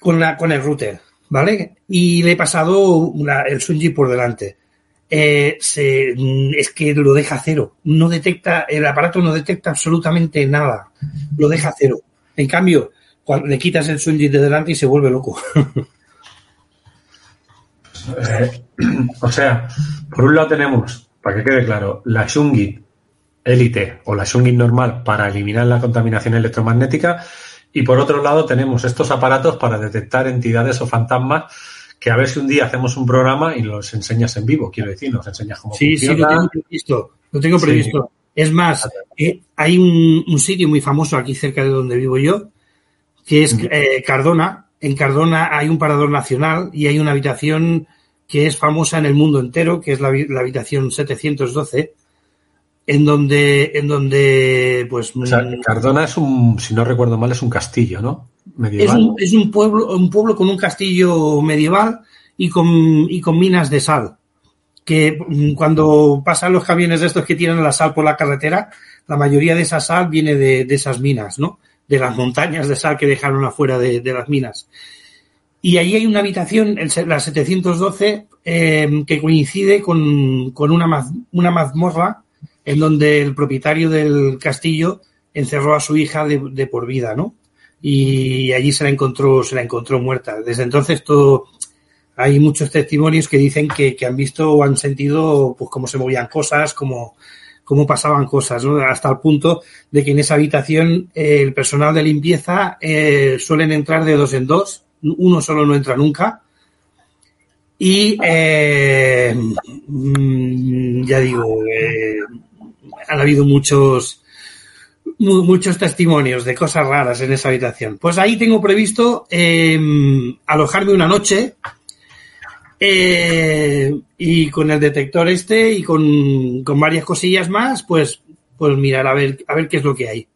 con, la, con el router, ¿vale? Y le he pasado el Sunji por delante. Eh, mm, es que lo deja cero. No detecta, el aparato no detecta absolutamente nada. Lo deja cero. En cambio, cuando le quitas el Sunji de delante y se vuelve loco. Eh, o sea, por un lado tenemos, para que quede claro, la Shungit Elite o la Shungit normal para eliminar la contaminación electromagnética y por otro lado tenemos estos aparatos para detectar entidades o fantasmas que a ver si un día hacemos un programa y los enseñas en vivo, quiero decir, nos enseñas cómo Sí, sí, lo funciona. tengo previsto. Lo tengo Sí. previsto. Es más, eh, hay un, un sitio muy famoso aquí cerca de donde vivo yo, que es eh, Cardona. En Cardona hay un parador nacional y hay una habitación que es famosa en el mundo entero, que es la, habi- la habitación 712, en donde, en donde, pues, O sea, mm, Cardona es un, si no recuerdo mal, es un castillo, ¿no? es Medieval. un, es un pueblo, un pueblo con un castillo medieval y con, y con minas de sal. Que mm, cuando pasan los camiones de estos que tiran la sal por la carretera, la mayoría de esa sal viene de, de esas minas, ¿no? de las montañas de sal que dejaron afuera de, de las minas. Y allí hay una habitación, la 712, eh, que coincide con, con una, maz, una mazmorra en donde el propietario del castillo encerró a su hija de, de, por vida, ¿no? Y allí se la encontró, se la encontró muerta. Desde entonces todo, hay muchos testimonios que dicen que, que han visto o han sentido pues cómo se movían cosas, cómo, cómo pasaban cosas, ¿no? Hasta el punto de que en esa habitación eh, el personal de limpieza eh, suelen entrar de dos en dos, uno solo no entra nunca. Y eh, ya digo, eh, han habido muchos muchos testimonios de cosas raras en esa habitación. Pues ahí tengo previsto eh, alojarme una noche eh, y con el detector este y con, con, varias cosillas más, pues, pues mirar a ver, a ver qué es lo que hay.